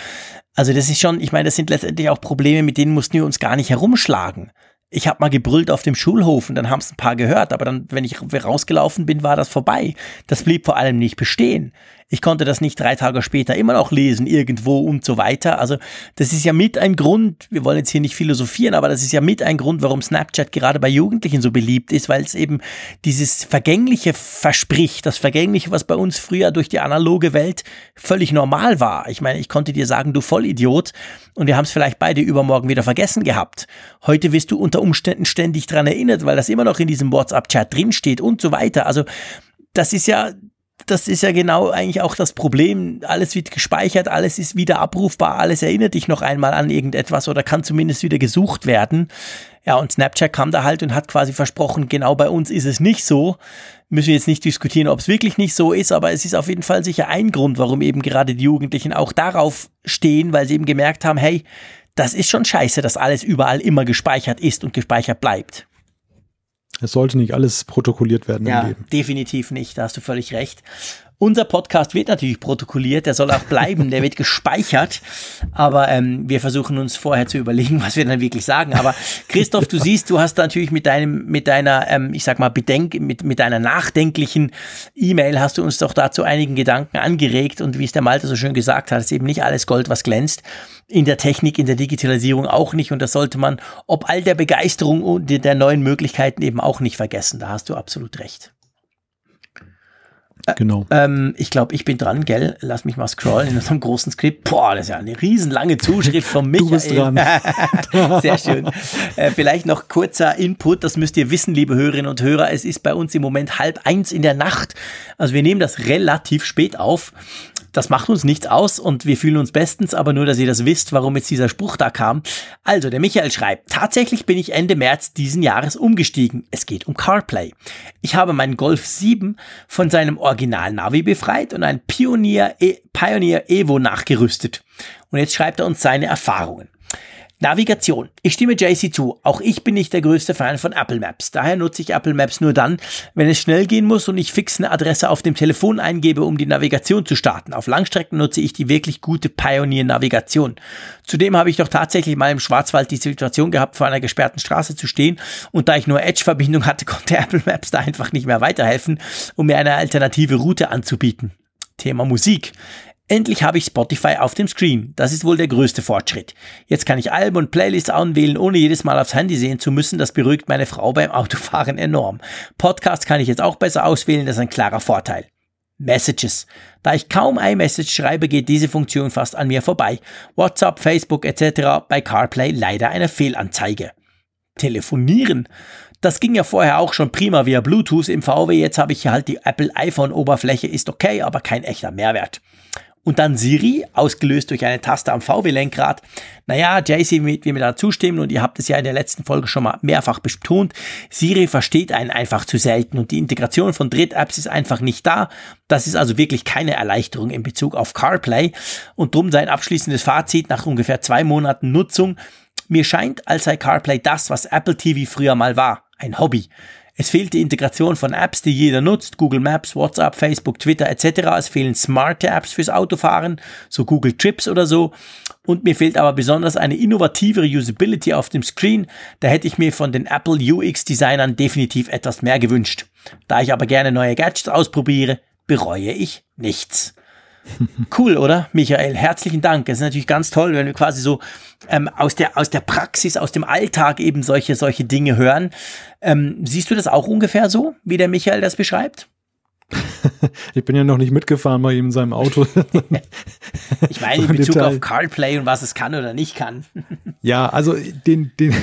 Also das ist schon, ich meine, das sind letztendlich auch Probleme, mit denen mussten wir uns gar nicht herumschlagen ich habe mal gebrüllt auf dem Schulhof und dann haben es ein paar gehört, aber dann, wenn ich rausgelaufen bin, war das vorbei. Das blieb vor allem nicht bestehen. Ich konnte das nicht drei Tage später immer noch lesen, irgendwo und so weiter. Also das ist ja mit ein Grund, wir wollen jetzt hier nicht philosophieren, aber das ist ja mit ein Grund, warum Snapchat gerade bei Jugendlichen so beliebt ist, weil es eben dieses Vergängliche verspricht, das Vergängliche, was bei uns früher durch die analoge Welt völlig normal war. Ich meine, ich konnte dir sagen, du Vollidiot, und wir haben es vielleicht beide übermorgen wieder vergessen gehabt. Heute wirst du unter Umständen ständig dran erinnert, weil das immer noch in diesem WhatsApp-Chat drinsteht und so weiter. Also das ist ja das ist ja genau eigentlich auch das Problem. Alles wird gespeichert, alles ist wieder abrufbar, alles erinnert dich noch einmal an irgendetwas oder kann zumindest wieder gesucht werden. Ja, und Snapchat kam da halt und hat quasi versprochen, genau bei uns ist es nicht so. Müssen wir jetzt nicht diskutieren, ob es wirklich nicht so ist, aber es ist auf jeden Fall sicher ein Grund, warum eben gerade die Jugendlichen auch darauf stehen, weil sie eben gemerkt haben, hey, das ist schon scheiße, dass alles überall immer gespeichert ist und gespeichert bleibt. Es sollte nicht alles protokolliert werden ja, im Leben. Definitiv nicht, da hast du völlig recht. Unser Podcast wird natürlich protokolliert, der soll auch bleiben, der wird <laughs> gespeichert. Aber ähm, wir versuchen uns vorher zu überlegen, was wir dann wirklich sagen. Aber Christoph, du siehst, du hast natürlich mit deinem, mit deiner, ähm, ich sag mal, Bedenk, mit, mit deiner nachdenklichen E-Mail hast du uns doch dazu einigen Gedanken angeregt. Und wie es der Malte so schön gesagt hat, ist eben nicht alles Gold, was glänzt. In der Technik, in der Digitalisierung auch nicht. Und das sollte man, ob all der Begeisterung und der neuen Möglichkeiten eben auch nicht vergessen. Da hast du absolut recht. Genau. Ähm, ich glaube, ich bin dran, gell? Lass mich mal scrollen in unserem großen Skript. Boah, das ist ja eine riesenlange Zuschrift von Michael. Du bist dran. <laughs> Sehr schön. Äh, vielleicht noch kurzer Input, das müsst ihr wissen, liebe Hörerinnen und Hörer. Es ist bei uns im Moment halb eins in der Nacht. Also wir nehmen das relativ spät auf. Das macht uns nichts aus und wir fühlen uns bestens, aber nur, dass ihr das wisst, warum jetzt dieser Spruch da kam. Also, der Michael schreibt, tatsächlich bin ich Ende März diesen Jahres umgestiegen. Es geht um CarPlay. Ich habe meinen Golf 7 von seinem Original-Navi befreit und ein Pioneer, e Pioneer Evo nachgerüstet. Und jetzt schreibt er uns seine Erfahrungen. Navigation. Ich stimme JC zu. Auch ich bin nicht der größte Fan von Apple Maps. Daher nutze ich Apple Maps nur dann, wenn es schnell gehen muss und ich fix eine Adresse auf dem Telefon eingebe, um die Navigation zu starten. Auf Langstrecken nutze ich die wirklich gute Pioneer Navigation. Zudem habe ich doch tatsächlich mal im Schwarzwald die Situation gehabt, vor einer gesperrten Straße zu stehen und da ich nur Edge-Verbindung hatte, <laughs> konnte Apple Maps da einfach nicht mehr weiterhelfen, um mir eine alternative Route anzubieten. Thema Musik. Endlich habe ich Spotify auf dem Screen. Das ist wohl der größte Fortschritt. Jetzt kann ich Alben und Playlists anwählen, ohne jedes Mal aufs Handy sehen zu müssen. Das beruhigt meine Frau beim Autofahren enorm. Podcast kann ich jetzt auch besser auswählen. Das ist ein klarer Vorteil. Messages. Da ich kaum iMessage schreibe, geht diese Funktion fast an mir vorbei. WhatsApp, Facebook etc. bei CarPlay leider eine Fehlanzeige. Telefonieren. Das ging ja vorher auch schon prima via Bluetooth im VW. Jetzt habe ich halt die Apple iPhone Oberfläche, ist okay, aber kein echter Mehrwert. Und dann Siri, ausgelöst durch eine Taste am VW-Lenkrad. Naja, JC wird mir da zustimmen und ihr habt es ja in der letzten Folge schon mal mehrfach betont. Siri versteht einen einfach zu selten und die Integration von Dritt-Apps ist einfach nicht da. Das ist also wirklich keine Erleichterung in Bezug auf CarPlay und drum sein abschließendes Fazit nach ungefähr zwei Monaten Nutzung. Mir scheint, als sei CarPlay das, was Apple TV früher mal war. Ein Hobby. Es fehlt die Integration von Apps, die jeder nutzt, Google Maps, WhatsApp, Facebook, Twitter etc. Es fehlen smarte Apps fürs Autofahren, so Google Trips oder so. Und mir fehlt aber besonders eine innovativere Usability auf dem Screen. Da hätte ich mir von den Apple UX-Designern definitiv etwas mehr gewünscht. Da ich aber gerne neue Gadgets ausprobiere, bereue ich nichts. Cool, oder, Michael? Herzlichen Dank. Es ist natürlich ganz toll, wenn wir quasi so ähm, aus, der, aus der Praxis, aus dem Alltag eben solche, solche Dinge hören. Ähm, siehst du das auch ungefähr so, wie der Michael das beschreibt? <laughs> ich bin ja noch nicht mitgefahren bei ihm in seinem Auto. <laughs> ich meine <laughs> in Bezug Detail. auf CarPlay und was es kann oder nicht kann. ja, also den, den,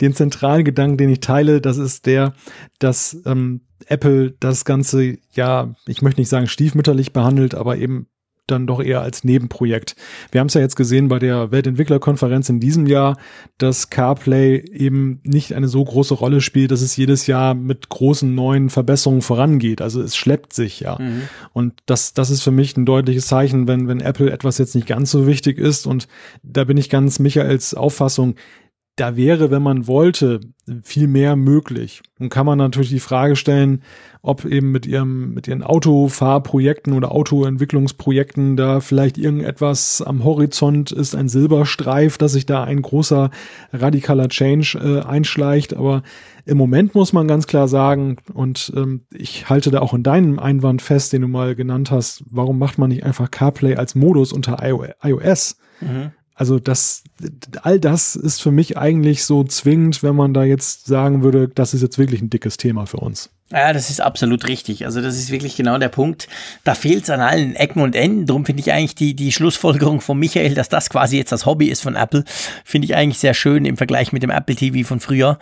den zentralen Gedanken, den ich teile, das ist der, dass ähm, Apple das Ganze, ja, ich möchte nicht sagen stiefmütterlich behandelt, aber eben dann doch eher als Nebenprojekt. Wir haben es ja jetzt gesehen bei der Weltentwicklerkonferenz in diesem Jahr, dass CarPlay eben nicht eine so große Rolle spielt, dass es jedes Jahr mit großen neuen Verbesserungen vorangeht. Also es schleppt sich ja. Mhm. Und das, das ist für mich ein deutliches Zeichen, wenn, wenn Apple etwas jetzt nicht ganz so wichtig ist. Und da bin ich ganz Michaels Auffassung, da wäre, wenn man wollte, viel mehr möglich. Und kann man natürlich die Frage stellen, ob eben mit ihrem, mit ihren Autofahrprojekten oder Autoentwicklungsprojekten da vielleicht irgendetwas am Horizont ist, ein Silberstreif, dass sich da ein großer radikaler Change äh, einschleicht. Aber im Moment muss man ganz klar sagen, und ähm, ich halte da auch in deinem Einwand fest, den du mal genannt hast, warum macht man nicht einfach CarPlay als Modus unter iOS? Mhm. Also das, all das ist für mich eigentlich so zwingend, wenn man da jetzt sagen würde, das ist jetzt wirklich ein dickes Thema für uns. Ja, das ist absolut richtig. Also das ist wirklich genau der Punkt. Da fehlt es an allen Ecken und Enden. Darum finde ich eigentlich die, die Schlussfolgerung von Michael, dass das quasi jetzt das Hobby ist von Apple, finde ich eigentlich sehr schön im Vergleich mit dem Apple TV von früher.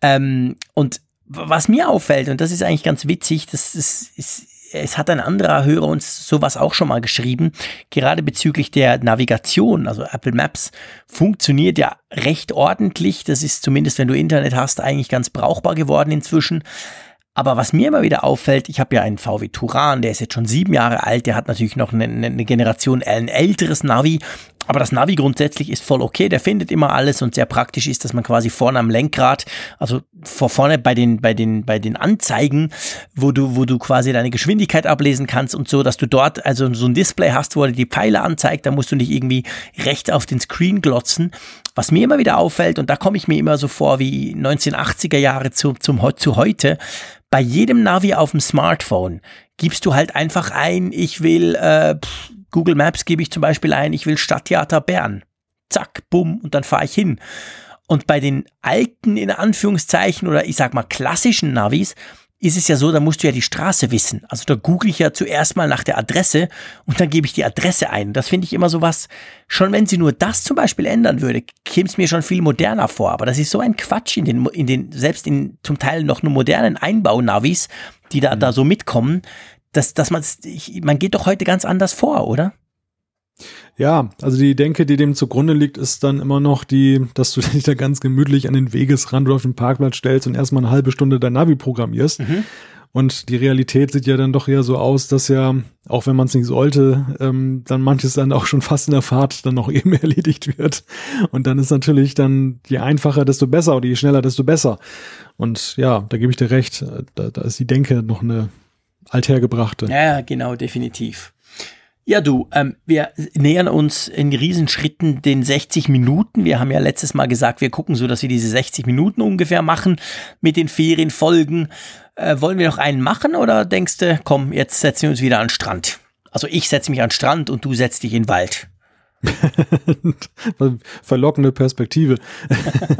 Ähm, und was mir auffällt, und das ist eigentlich ganz witzig, das ist, ist es hat ein anderer Hörer uns sowas auch schon mal geschrieben, gerade bezüglich der Navigation, also Apple Maps funktioniert ja recht ordentlich. Das ist zumindest, wenn du Internet hast, eigentlich ganz brauchbar geworden inzwischen. Aber was mir immer wieder auffällt, ich habe ja einen VW Turan, der ist jetzt schon sieben Jahre alt, der hat natürlich noch eine, eine Generation, ein älteres Navi, aber das Navi grundsätzlich ist voll okay, der findet immer alles und sehr praktisch ist, dass man quasi vorne am Lenkrad, also vor vorne bei den, bei den, bei den Anzeigen, wo du, wo du quasi deine Geschwindigkeit ablesen kannst und so, dass du dort also so ein Display hast, wo er die Pfeile anzeigt, da musst du nicht irgendwie rechts auf den Screen glotzen. Was mir immer wieder auffällt, und da komme ich mir immer so vor wie 1980er Jahre zu, zum, zu heute, bei jedem Navi auf dem Smartphone gibst du halt einfach ein, ich will, äh, Google Maps gebe ich zum Beispiel ein, ich will Stadttheater Bern. Zack, bumm, und dann fahre ich hin. Und bei den alten, in Anführungszeichen, oder ich sag mal klassischen Navis, ist es ja so, da musst du ja die Straße wissen. Also da google ich ja zuerst mal nach der Adresse und dann gebe ich die Adresse ein. Das finde ich immer so was, schon wenn sie nur das zum Beispiel ändern würde, käme es mir schon viel moderner vor. Aber das ist so ein Quatsch in den, in den selbst in zum Teil noch nur modernen Einbaunavis, die da, mhm. da so mitkommen, dass, dass man, man geht doch heute ganz anders vor, oder? Ja, also die Denke, die dem zugrunde liegt, ist dann immer noch die, dass du <laughs> dich da ganz gemütlich an den Wegesrand oder auf den Parkplatz stellst und erstmal eine halbe Stunde dein Navi programmierst. Mhm. Und die Realität sieht ja dann doch eher so aus, dass ja, auch wenn man es nicht sollte, ähm, dann manches dann auch schon fast in der Fahrt dann noch <laughs> eben erledigt wird. Und dann ist natürlich dann, je einfacher, desto besser oder je schneller, desto besser. Und ja, da gebe ich dir recht, da, da ist die Denke noch eine althergebrachte. Ja, genau, definitiv. Ja, du, ähm, wir nähern uns in Riesenschritten den 60 Minuten. Wir haben ja letztes Mal gesagt, wir gucken so, dass wir diese 60 Minuten ungefähr machen mit den Ferienfolgen. Äh, wollen wir noch einen machen oder denkst du, komm, jetzt setzen wir uns wieder an den Strand? Also ich setze mich an den Strand und du setzt dich in den Wald. <laughs> Verlockende Perspektive.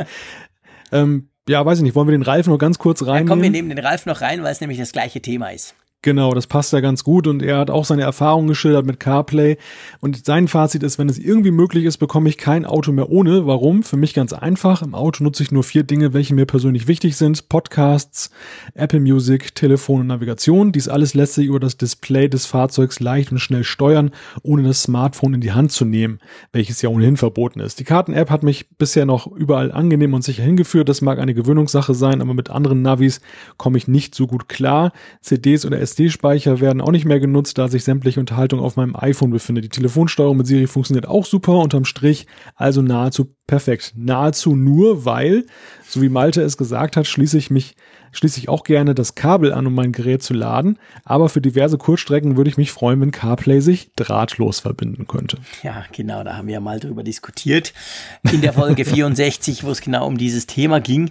<laughs> ähm, ja, weiß ich nicht, wollen wir den Ralf noch ganz kurz rein? Ja, komm, wir nehmen den Ralf noch rein, weil es nämlich das gleiche Thema ist. Genau, das passt ja ganz gut und er hat auch seine Erfahrungen geschildert mit CarPlay und sein Fazit ist, wenn es irgendwie möglich ist, bekomme ich kein Auto mehr ohne. Warum? Für mich ganz einfach. Im Auto nutze ich nur vier Dinge, welche mir persönlich wichtig sind. Podcasts, Apple Music, Telefon und Navigation. Dies alles lässt sich über das Display des Fahrzeugs leicht und schnell steuern, ohne das Smartphone in die Hand zu nehmen, welches ja ohnehin verboten ist. Die Karten-App hat mich bisher noch überall angenehm und sicher hingeführt. Das mag eine Gewöhnungssache sein, aber mit anderen Navis komme ich nicht so gut klar. CDs oder SD SD-Speicher werden auch nicht mehr genutzt, da sich sämtliche Unterhaltung auf meinem iPhone befindet. Die Telefonsteuerung mit Siri funktioniert auch super, unterm Strich also nahezu perfekt. Nahezu nur, weil, so wie Malte es gesagt hat, schließe ich mich schließe ich auch gerne das Kabel an, um mein Gerät zu laden. Aber für diverse Kurzstrecken würde ich mich freuen, wenn CarPlay sich drahtlos verbinden könnte. Ja, genau, da haben wir mal drüber diskutiert. In der Folge <laughs> 64, wo es genau um dieses Thema ging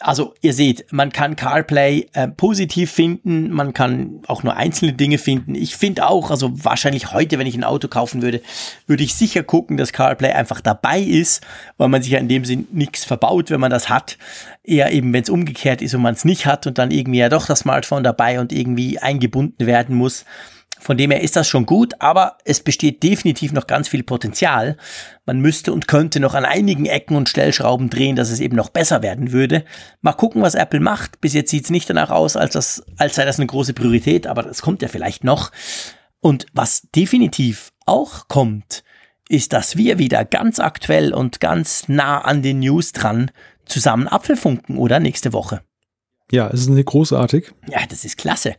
also ihr seht, man kann CarPlay äh, positiv finden, man kann auch nur einzelne Dinge finden. Ich finde auch, also wahrscheinlich heute, wenn ich ein Auto kaufen würde, würde ich sicher gucken, dass CarPlay einfach dabei ist, weil man sich ja in dem Sinn nichts verbaut, wenn man das hat. Eher eben, wenn es umgekehrt ist und man es nicht hat und dann irgendwie ja doch das Smartphone dabei und irgendwie eingebunden werden muss. Von dem her ist das schon gut, aber es besteht definitiv noch ganz viel Potenzial. Man müsste und könnte noch an einigen Ecken und Stellschrauben drehen, dass es eben noch besser werden würde. Mal gucken, was Apple macht. Bis jetzt sieht es nicht danach aus, als, das, als sei das eine große Priorität, aber das kommt ja vielleicht noch. Und was definitiv auch kommt, ist, dass wir wieder ganz aktuell und ganz nah an den News dran zusammen Apfelfunken, oder? Nächste Woche. Ja, es ist nicht großartig. Ja, das ist klasse.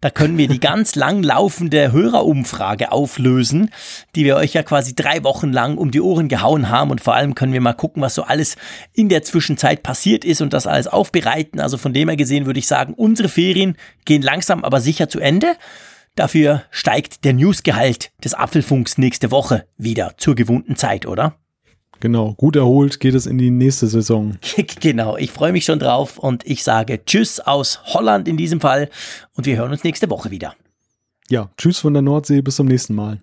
Da können wir die ganz <laughs> lang laufende Hörerumfrage auflösen, die wir euch ja quasi drei Wochen lang um die Ohren gehauen haben. Und vor allem können wir mal gucken, was so alles in der Zwischenzeit passiert ist und das alles aufbereiten. Also von dem her gesehen würde ich sagen, unsere Ferien gehen langsam aber sicher zu Ende. Dafür steigt der Newsgehalt des Apfelfunks nächste Woche wieder zur gewohnten Zeit, oder? Genau, gut erholt geht es in die nächste Saison. <laughs> genau, ich freue mich schon drauf und ich sage Tschüss aus Holland in diesem Fall und wir hören uns nächste Woche wieder. Ja, Tschüss von der Nordsee, bis zum nächsten Mal.